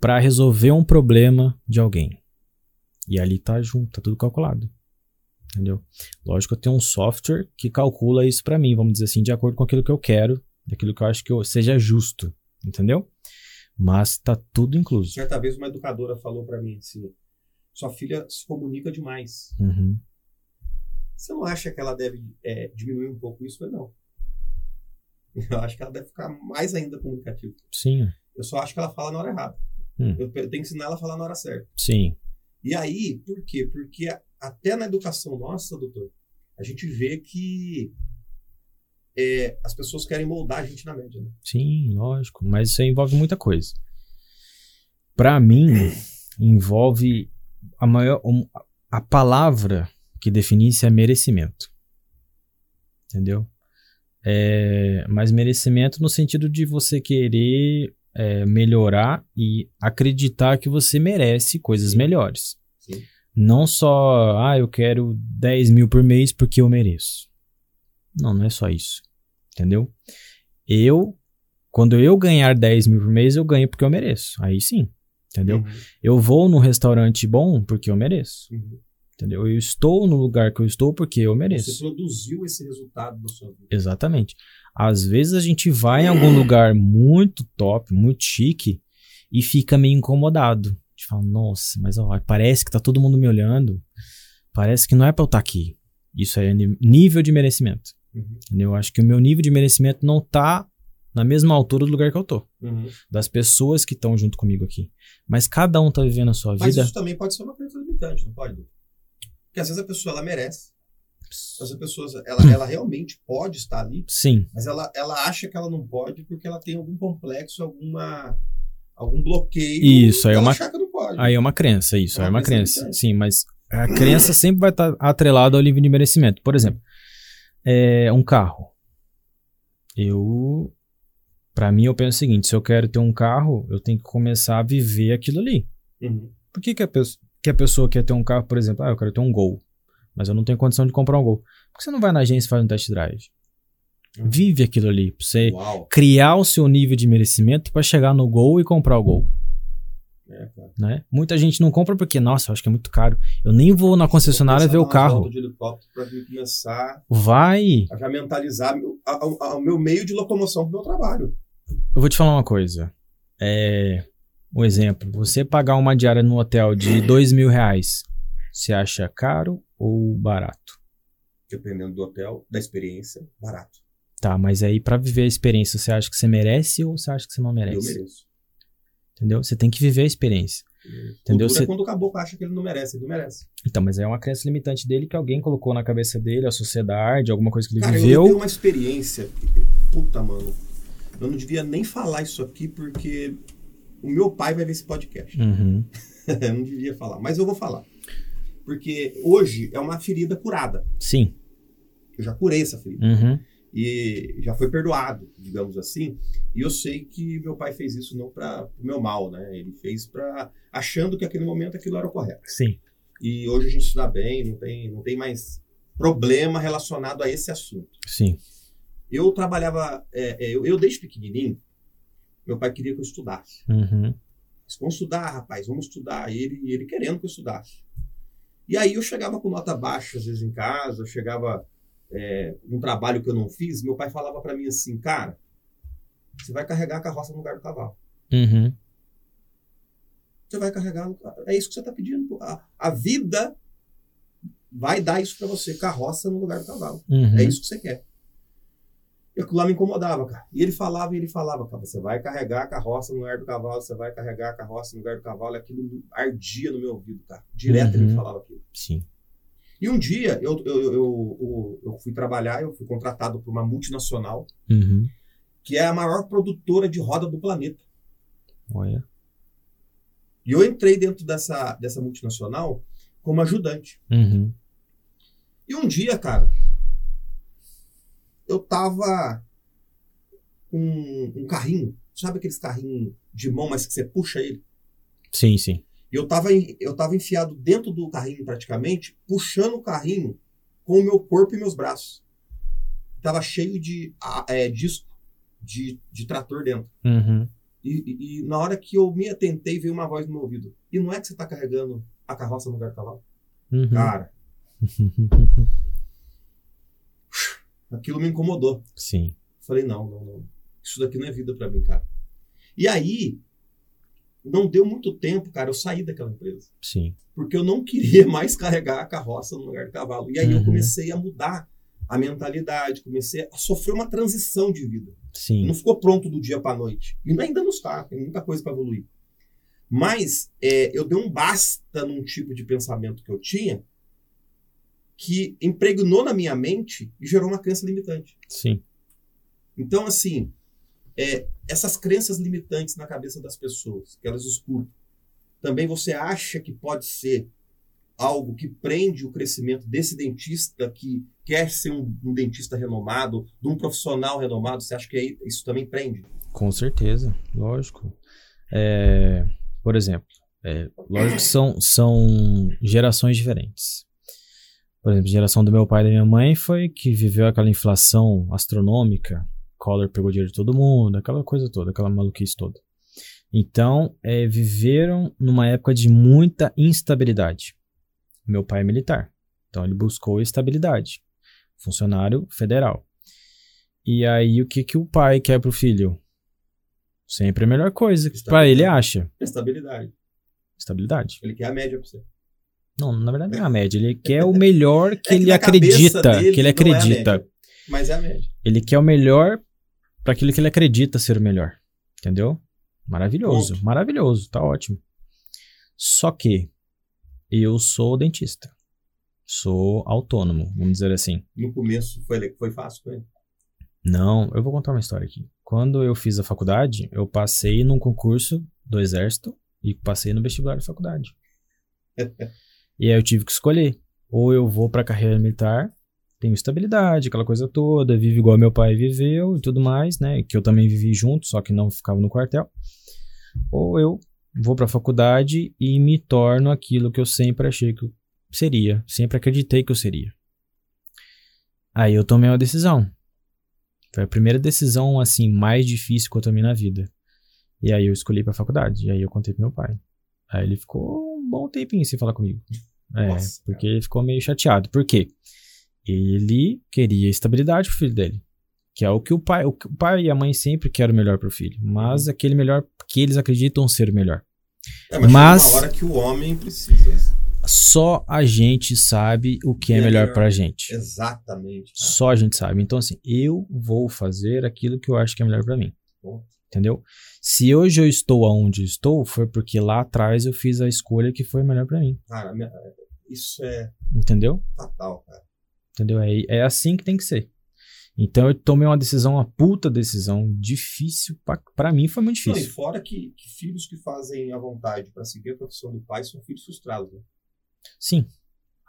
pra resolver um problema de alguém. E ali tá junto, tá tudo calculado. Entendeu? Lógico eu tenho um software que calcula isso pra mim, vamos dizer assim, de acordo com aquilo que eu quero, daquilo que eu acho que eu, seja justo, entendeu? Mas tá tudo incluso. Certa vez uma educadora falou para mim assim: sua filha se comunica demais. Uhum. Você não acha que ela deve é, diminuir um pouco isso? Eu não. Eu acho que ela deve ficar mais ainda comunicativa. Sim, Eu só acho que ela fala na hora errada. Hum. Eu tenho que ensinar ela a falar na hora certa. sim. E aí, por quê? Porque até na educação nossa, doutor, a gente vê que é, as pessoas querem moldar a gente na média. Né? Sim, lógico. Mas isso aí envolve muita coisa. Pra mim, envolve a maior. a palavra que define isso é merecimento. Entendeu? É, mas merecimento no sentido de você querer é, melhorar e acreditar que você merece coisas melhores. Sim. Não só, ah, eu quero 10 mil por mês porque eu mereço. Não, não é só isso. Entendeu? Eu, quando eu ganhar 10 mil por mês, eu ganho porque eu mereço. Aí sim. Entendeu? Uhum, Eu vou num restaurante bom porque eu mereço. uhum. Entendeu? Eu estou no lugar que eu estou porque eu mereço. Você produziu esse resultado na sua vida. Exatamente. Às vezes a gente vai em algum lugar muito top, muito chique e fica meio incomodado. A gente fala, nossa, mas ó, parece que tá todo mundo me olhando. Parece que não é pra eu estar aqui. Isso é nível de merecimento. Uhum? Eu acho que o meu nível de merecimento não tá na mesma altura do lugar que eu tô. uhum. Das pessoas que estão junto comigo aqui. Mas cada um tá vivendo a sua Mas vida. isso também pode ser uma crença limitante, não pode? Porque às vezes a pessoa ela merece. Às vezes a pessoa ela, ela realmente pode estar ali, Sim, mas ela, ela acha que ela não pode porque ela tem algum complexo, alguma algum bloqueio. Isso, aí é uma- achar que não pode. Aí é uma crença, isso, É é uma uma crença crença. Sim, mas a crença sempre vai estar atrelada ao nível de merecimento. Por exemplo, é, um carro. Eu. Pra mim, eu penso o seguinte: se eu quero ter um carro, eu tenho que começar a viver aquilo ali. Uhum. Por que, que, a, pessoa, que a pessoa quer ter um carro, por exemplo, ah, eu quero ter um Gol, mas eu não tenho condição de comprar um Gol? Por que você não vai na agência e faz um test drive? Uhum. Vive aquilo ali, pra você Uau. criar o seu nível de merecimento pra chegar no Gol e comprar o Gol. É, cara. né? Muita gente não compra porque, nossa, eu acho que é muito caro. Eu nem vou na concessionária Vou ver o carro. de helicóptero pra começar Vai. a já mentalizar o meu meio de locomoção pro meu trabalho. Eu vou te falar uma coisa. É. Um exemplo. Você pagar uma diária no hotel de dois mil reais, você acha caro ou barato? Dependendo do hotel, da experiência, barato. Tá, mas aí pra viver a experiência, você acha que você merece ou você acha que você não Eu merece? mereço. Entendeu? Você tem que viver a experiência. Entendeu? Você- é quando o caboclo acha que ele não merece, ele não merece. Então, mas é uma crença limitante dele que alguém colocou na cabeça dele, a sociedade, alguma coisa que ele Cara, eu viveu. tenho uma experiência. Puta, mano. Eu não devia nem falar isso aqui porque o meu pai vai ver esse podcast. Uhum. eu não devia falar, mas eu vou falar. Porque hoje é uma ferida curada. Sim. Eu já curei essa ferida. Uhum. E já foi perdoado, digamos assim. E eu sei que meu pai fez isso não para o meu mal, né? Ele fez para achando que aquele momento aquilo era o correto. Sim. E hoje a gente se dá bem, não tem, não tem mais problema relacionado a esse assunto. Sim. Eu trabalhava, é, é, eu, eu desde pequenininho, meu pai queria que eu estudasse. Uhum. Disse, Vamos estudar, rapaz, vamos estudar. E ele, ele querendo que eu estudasse. E aí eu chegava com nota baixa, às vezes em casa, eu chegava é, num trabalho que eu não fiz, meu pai falava para mim assim, cara, você vai carregar a carroça no lugar do cavalo. Uhum. Você vai carregar, é isso que você está pedindo. A, a vida vai dar isso para você, carroça no lugar do cavalo. Uhum. É isso que você quer. E aquilo lá me incomodava, cara. E ele falava e ele falava, cara, você vai carregar a carroça no lugar do cavalo, você vai carregar a carroça no lugar do cavalo. E aquilo ardia no meu ouvido, cara. Direto ele Uhum. me falava aquilo. Sim. E um dia eu, eu, eu, eu, eu fui trabalhar, eu fui contratado por uma multinacional, Uhum. que é a maior produtora de roda do planeta. Olha. E eu entrei dentro dessa, dessa multinacional como ajudante. Uhum. E um dia, cara, eu tava com um carrinho, sabe aqueles carrinhos de mão, mas que você puxa ele? Sim, sim. E eu tava, eu tava enfiado dentro do carrinho praticamente, puxando o carrinho com o meu corpo e meus braços. Tava cheio de é, disco de, de trator dentro. Uhum. E, e- e na hora que eu me atentei, veio uma voz no meu ouvido. E não é que você tá carregando a carroça no lugar do cavalo? Uhum. Cara, aquilo me incomodou. Sim. Falei, não, não, não. Isso daqui não é vida pra mim, cara. E aí, não deu muito tempo, cara, eu saí daquela empresa. Sim. Porque eu não queria mais carregar a carroça no lugar do cavalo. E aí eu Uhum. comecei a mudar a mentalidade, comecei a sofrer uma transição de vida. Sim. Não ficou pronto do dia para a noite. E ainda não está, tem muita coisa para evoluir. Mas é, eu dei um basta num tipo de pensamento que eu tinha que impregnou na minha mente e gerou uma crença limitante. Sim. Então, assim, é, essas crenças limitantes na cabeça das pessoas, que elas escutam, também você acha que pode ser algo que prende o crescimento desse dentista que quer ser um, um dentista renomado, de um profissional renomado? Você acha que aí isso também prende? Com certeza, lógico. É, por exemplo, é, lógico que são, são gerações diferentes. Por exemplo, a geração do meu pai e da minha mãe foi que viveu aquela inflação astronômica, Collor pegou dinheiro de todo mundo, aquela coisa toda, aquela maluquice toda. Então, é, viveram numa época de muita instabilidade. Meu pai é militar, então ele buscou estabilidade. Funcionário federal. E aí, o que, que o pai quer pro filho? Sempre a melhor coisa. Pra ele acha. Estabilidade. Estabilidade. Ele quer a média para você. Não, na verdade não é a média. Ele quer o melhor que É que ele acredita. que ele é acredita. média. Mas é a média. ele quer o melhor para aquilo que ele acredita ser o melhor. Entendeu? Maravilhoso. Ponto. Maravilhoso. Tá ótimo. Só que eu sou dentista. Sou autônomo, vamos dizer assim. No começo foi, foi fácil ele. Não, eu vou contar uma história aqui. Quando eu fiz a faculdade, eu passei num concurso do Exército e passei no vestibular da faculdade. e aí eu tive que escolher. Ou eu vou pra carreira militar, tenho estabilidade, aquela coisa toda, vivo igual meu pai viveu e tudo mais, né? Que eu também vivi junto, só que não ficava no quartel. Ou eu vou pra faculdade e me torno aquilo que eu sempre achei que eu seria, sempre acreditei que eu seria. Aí eu tomei uma decisão. Foi a primeira decisão, assim, mais difícil que eu tomei na vida. E aí eu escolhi pra faculdade. E aí eu contei pro meu pai. Aí ele ficou um bom tempinho sem falar comigo. É, Nossa, porque ele ficou meio chateado. Por quê? Ele queria estabilidade pro filho dele. Que é o que o pai, o, o pai e a mãe sempre querem o melhor pro filho. Mas aquele melhor que eles acreditam ser o melhor. É, mas, Mas- uma hora que o homem precisa. Só a gente sabe o que é É melhor melhor. pra gente. Exatamente. cara. Só a gente sabe. Então, assim, eu vou fazer aquilo que eu acho que é melhor pra mim. Bom. Entendeu? Se hoje eu estou aonde eu estou, foi porque lá atrás eu fiz a escolha que foi melhor pra mim. Cara, isso é Entendeu? fatal, cara. Entendeu? É, é assim que tem que ser. Então eu tomei uma decisão, uma puta decisão difícil. Pra, pra mim foi muito Não, e difícil. fora que, que filhos que fazem a vontade para seguir a profissão do pai são filhos frustrados. Né? Sim.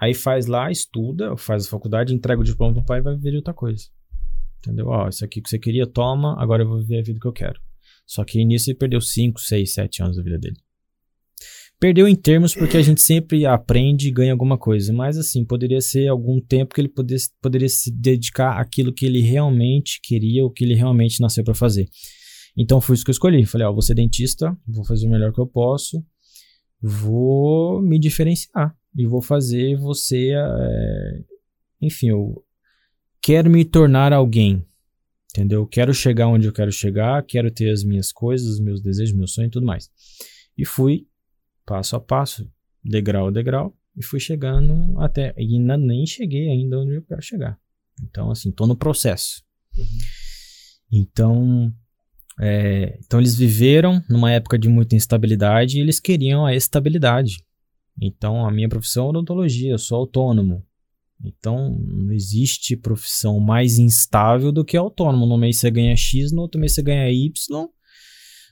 Aí faz lá, estuda, faz a faculdade, entrega o diploma pro pai e vai viver de outra coisa. Entendeu? Ó, isso aqui que você queria, toma, agora eu vou viver a vida que eu quero. Só que nisso ele perdeu 5, 6, 7 anos da vida dele. Perdeu em termos porque a gente sempre aprende e ganha alguma coisa, mas assim, poderia ser algum tempo que ele pudesse, poderia se dedicar àquilo que ele realmente queria, o que ele realmente nasceu para fazer. Então foi isso que eu escolhi. Falei, ó, vou ser dentista, vou fazer o melhor que eu posso, vou me diferenciar e vou fazer você, é, enfim, eu quero me tornar alguém, entendeu? Quero chegar onde eu quero chegar, quero ter as minhas coisas, os meus desejos, meus sonhos e tudo mais. E fui passo a passo, degrau a degrau, e fui chegando até. E ainda nem cheguei ainda onde eu quero chegar. Então, assim, tô no processo. Então, é, então eles viveram numa época de muita instabilidade e eles queriam a estabilidade. Então, a minha profissão é odontologia, eu sou autônomo. Então, não existe profissão mais instável do que autônomo. No mês você ganha X, no outro mês você ganha Y,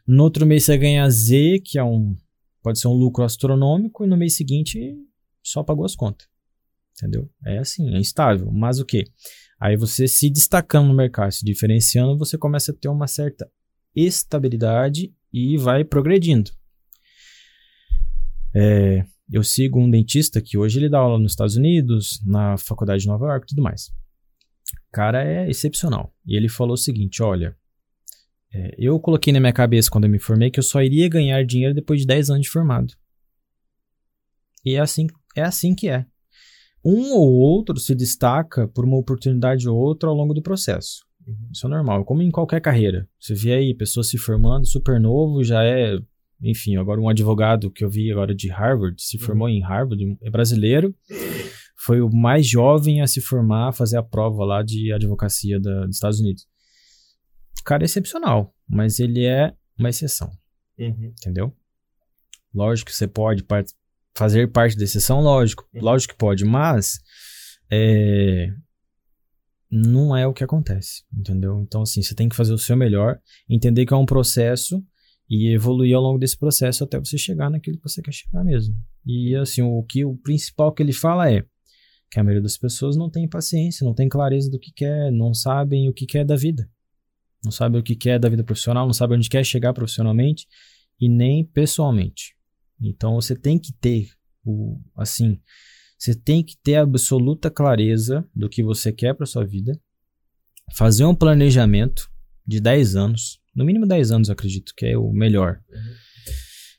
no outro mês você ganha Z, que é um pode ser um lucro astronômico, e no mês seguinte só pagou as contas. Entendeu? É assim, é instável. Mas o que? Aí você se destacando no mercado, se diferenciando, você começa a ter uma certa estabilidade e vai progredindo. É, eu sigo um dentista que hoje ele dá aula nos Estados Unidos, na faculdade de Nova York e tudo mais. O cara é excepcional. E ele falou o seguinte: olha, é, eu coloquei na minha cabeça quando eu me formei que eu só iria ganhar dinheiro depois de 10 anos de formado. E é assim, é assim que é. Um ou outro se destaca por uma oportunidade ou outra ao longo do processo. Isso é normal, como em qualquer carreira. Você vê aí pessoas se formando super novo, já é enfim, agora um advogado que eu vi agora de Harvard, se formou em Harvard, é brasileiro, foi o mais jovem a se formar, a fazer a prova lá de advocacia da, dos Estados Unidos. O cara é excepcional, mas ele é uma exceção, Uhum. entendeu? Lógico que você pode par- fazer parte da exceção, lógico, Uhum. lógico que pode, mas é, não é o que acontece, entendeu? Então, assim, você tem que fazer o seu melhor, entender que é um processo e evoluir ao longo desse processo até você chegar naquilo que você quer chegar mesmo. E, assim, o que o principal que ele fala é que a maioria das pessoas não tem paciência, não tem clareza do que quer, não sabem o que quer da vida. Não sabem o que quer da vida profissional, não sabem onde quer chegar profissionalmente e nem pessoalmente. Então você tem que ter o assim, você tem que ter absoluta clareza do que você quer para sua vida, fazer um planejamento de 10 anos, no mínimo 10 anos eu acredito que é o melhor.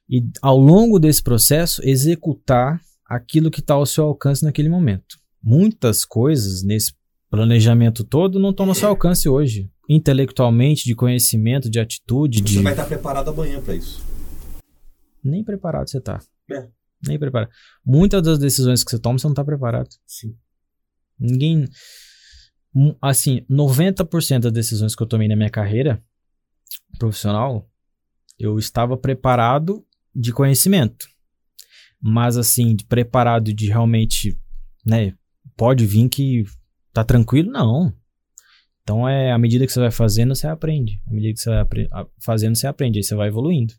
E ao longo desse processo executar aquilo que está ao seu alcance naquele momento. Muitas coisas nesse planejamento todo não estão no seu alcance hoje, intelectualmente, de conhecimento, de atitude, de Você vai estar preparado amanhã para isso. nem preparado você tá. É. Nem preparado. Muitas das decisões que você toma, você não tá preparado. Sim. Ninguém. Hum, Assim, 90% das decisões que eu tomei na minha carreira profissional, eu estava preparado de conhecimento. Mas, assim, de preparado de realmente, né, pode vir que tá tranquilo, não. Então, é à medida que você vai fazendo, você aprende. À medida que você vai fazendo, você aprende. Aí você vai evoluindo.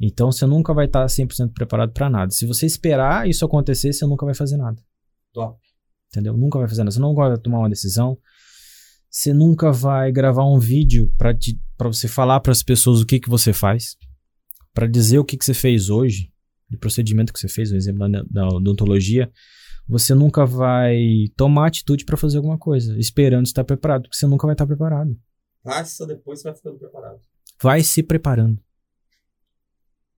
Então, você nunca vai estar 100% preparado para nada. Se você esperar isso acontecer, você nunca vai fazer nada. Top. Entendeu? Nunca vai fazer nada. Você nunca vai tomar uma decisão. Você nunca vai gravar um vídeo para você falar para as pessoas o que, que você faz. Para dizer o que, que você fez hoje. De procedimento que você fez, um exemplo da, da odontologia. Você nunca vai tomar atitude para fazer alguma coisa, esperando estar preparado, porque você nunca vai estar preparado. Faça, depois você vai ficando preparado. Vai se preparando.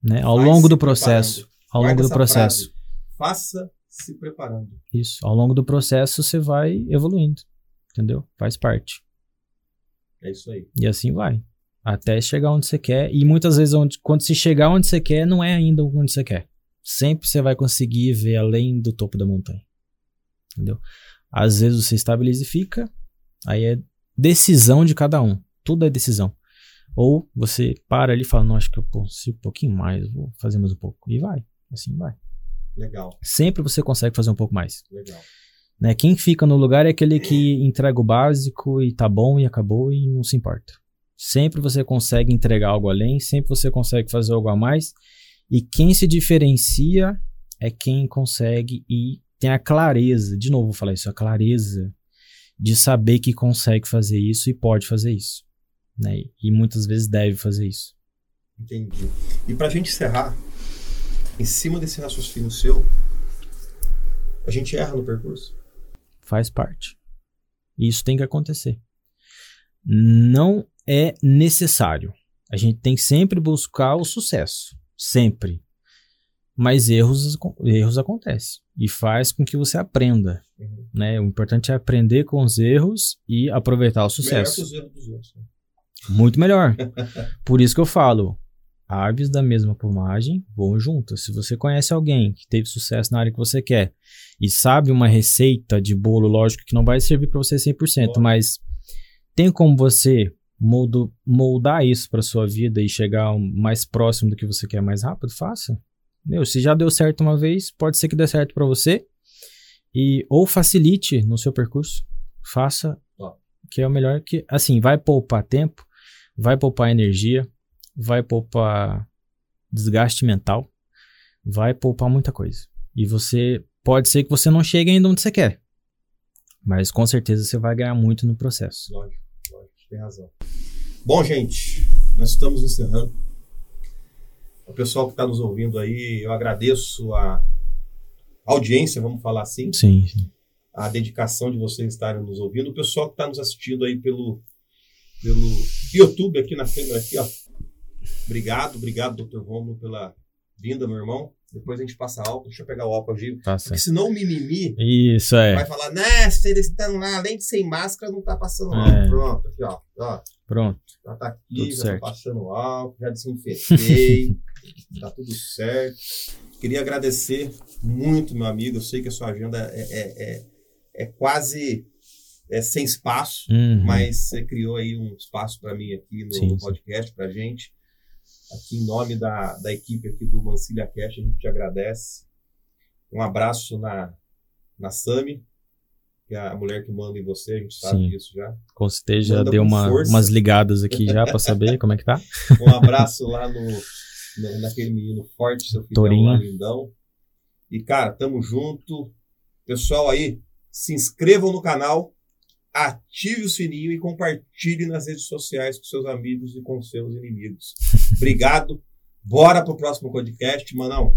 Né? Ao Vai longo do processo. preparando. Ao longo do processo. frase. Faça se preparando. Isso. Ao longo do processo você vai evoluindo. Entendeu? Faz parte. É isso aí. E assim vai. Até chegar onde você quer. E muitas vezes, onde, quando você chegar onde você quer, não é ainda onde você quer. Sempre você vai conseguir ver além do topo da montanha. Entendeu? Às vezes você estabiliza e fica. Aí é decisão de cada um. Tudo é decisão. Ou você para ali e fala: Não, acho que eu consigo um pouquinho mais. Vou fazer mais um pouco. E vai. Assim vai. Legal, Sempre você consegue fazer um pouco mais. legal. Né? Quem fica no lugar é aquele que entrega o básico e tá bom e acabou e não se importa. Sempre você consegue entregar algo além, sempre você consegue fazer algo a mais. E quem se diferencia é quem consegue e tem a clareza, de novo vou falar isso, a clareza de saber que consegue fazer isso e pode fazer isso. Né? E muitas vezes deve fazer isso. Entendi. E pra gente encerrar, em cima desse raciocínio seu, a gente erra no percurso? Faz parte. Isso tem que acontecer. Não é necessário. A gente tem que sempre buscar o sucesso. Sempre. Mas erros, erros acontecem. E faz com que você aprenda. Uhum. Né? O importante é aprender com os erros e aproveitar o Melhor que sucesso. os erros dos outros. né? Muito melhor. Por isso que eu falo, aves da mesma plumagem voam juntas. Se você conhece alguém que teve sucesso na área que você quer e sabe uma receita de bolo, lógico que não vai servir para você 100%, Lógico. mas tem como você moldo- moldar isso para sua vida e chegar mais próximo do que você quer mais rápido? Faça. Meu, se já deu certo uma vez, pode ser que dê certo para você e ou facilite no seu percurso. Faça que é o melhor que assim, vai poupar tempo, vai poupar energia, vai poupar desgaste mental, vai poupar muita coisa. E você pode ser que você não chegue ainda onde você quer. Mas com certeza você vai ganhar muito no processo. Lógico, lógico, tem razão. Bom, gente, nós estamos encerrando. O pessoal que está nos ouvindo aí, eu agradeço a audiência, vamos falar assim, Sim, sim. a dedicação de vocês estarem nos ouvindo. O pessoal que está nos assistindo aí pelo, pelo YouTube aqui na câmera aqui, ó. Obrigado, obrigado, Dr. Romulo, pela vinda, meu irmão. Depois a gente passa álcool. Deixa eu pegar o álcool aqui. Tá Porque senão o mimimi Isso é. vai falar, né, eles estão lá, além de sem máscara, não tá passando álcool. É. Pronto, aqui, ó. ó Pronto. já tá aqui, Tudo já certo. tô passando álcool, já desinfetei, tá tudo certo. Queria agradecer muito, meu amigo. Eu sei que a sua agenda é, é, é, é quase é, sem espaço, Uhum. mas você criou aí um espaço para mim aqui no, Sim, no podcast, pra gente. Aqui em nome da, da equipe aqui do Mancilha Cash, a gente te agradece. Um abraço na, na Sami, que é a mulher que manda em você, a gente sabe Sim. disso já. Com certeza já deu uma- força. umas ligadas aqui já pra saber como é que tá. Um abraço lá no, no- naquele menino forte, seu filho lá, lindão. E, cara, tamo junto. Pessoal aí, se inscrevam no canal, ative o sininho e compartilhe nas redes sociais com seus amigos e com seus inimigos. Obrigado. Bora pro próximo podcast, Manão.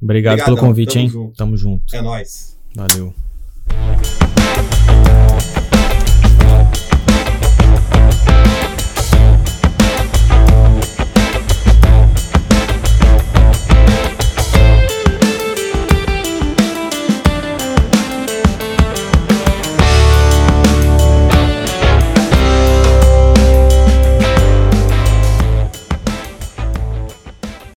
Obrigado Obrigadão, pelo convite, tamo hein? junto. Tamo junto. É nóis. Valeu.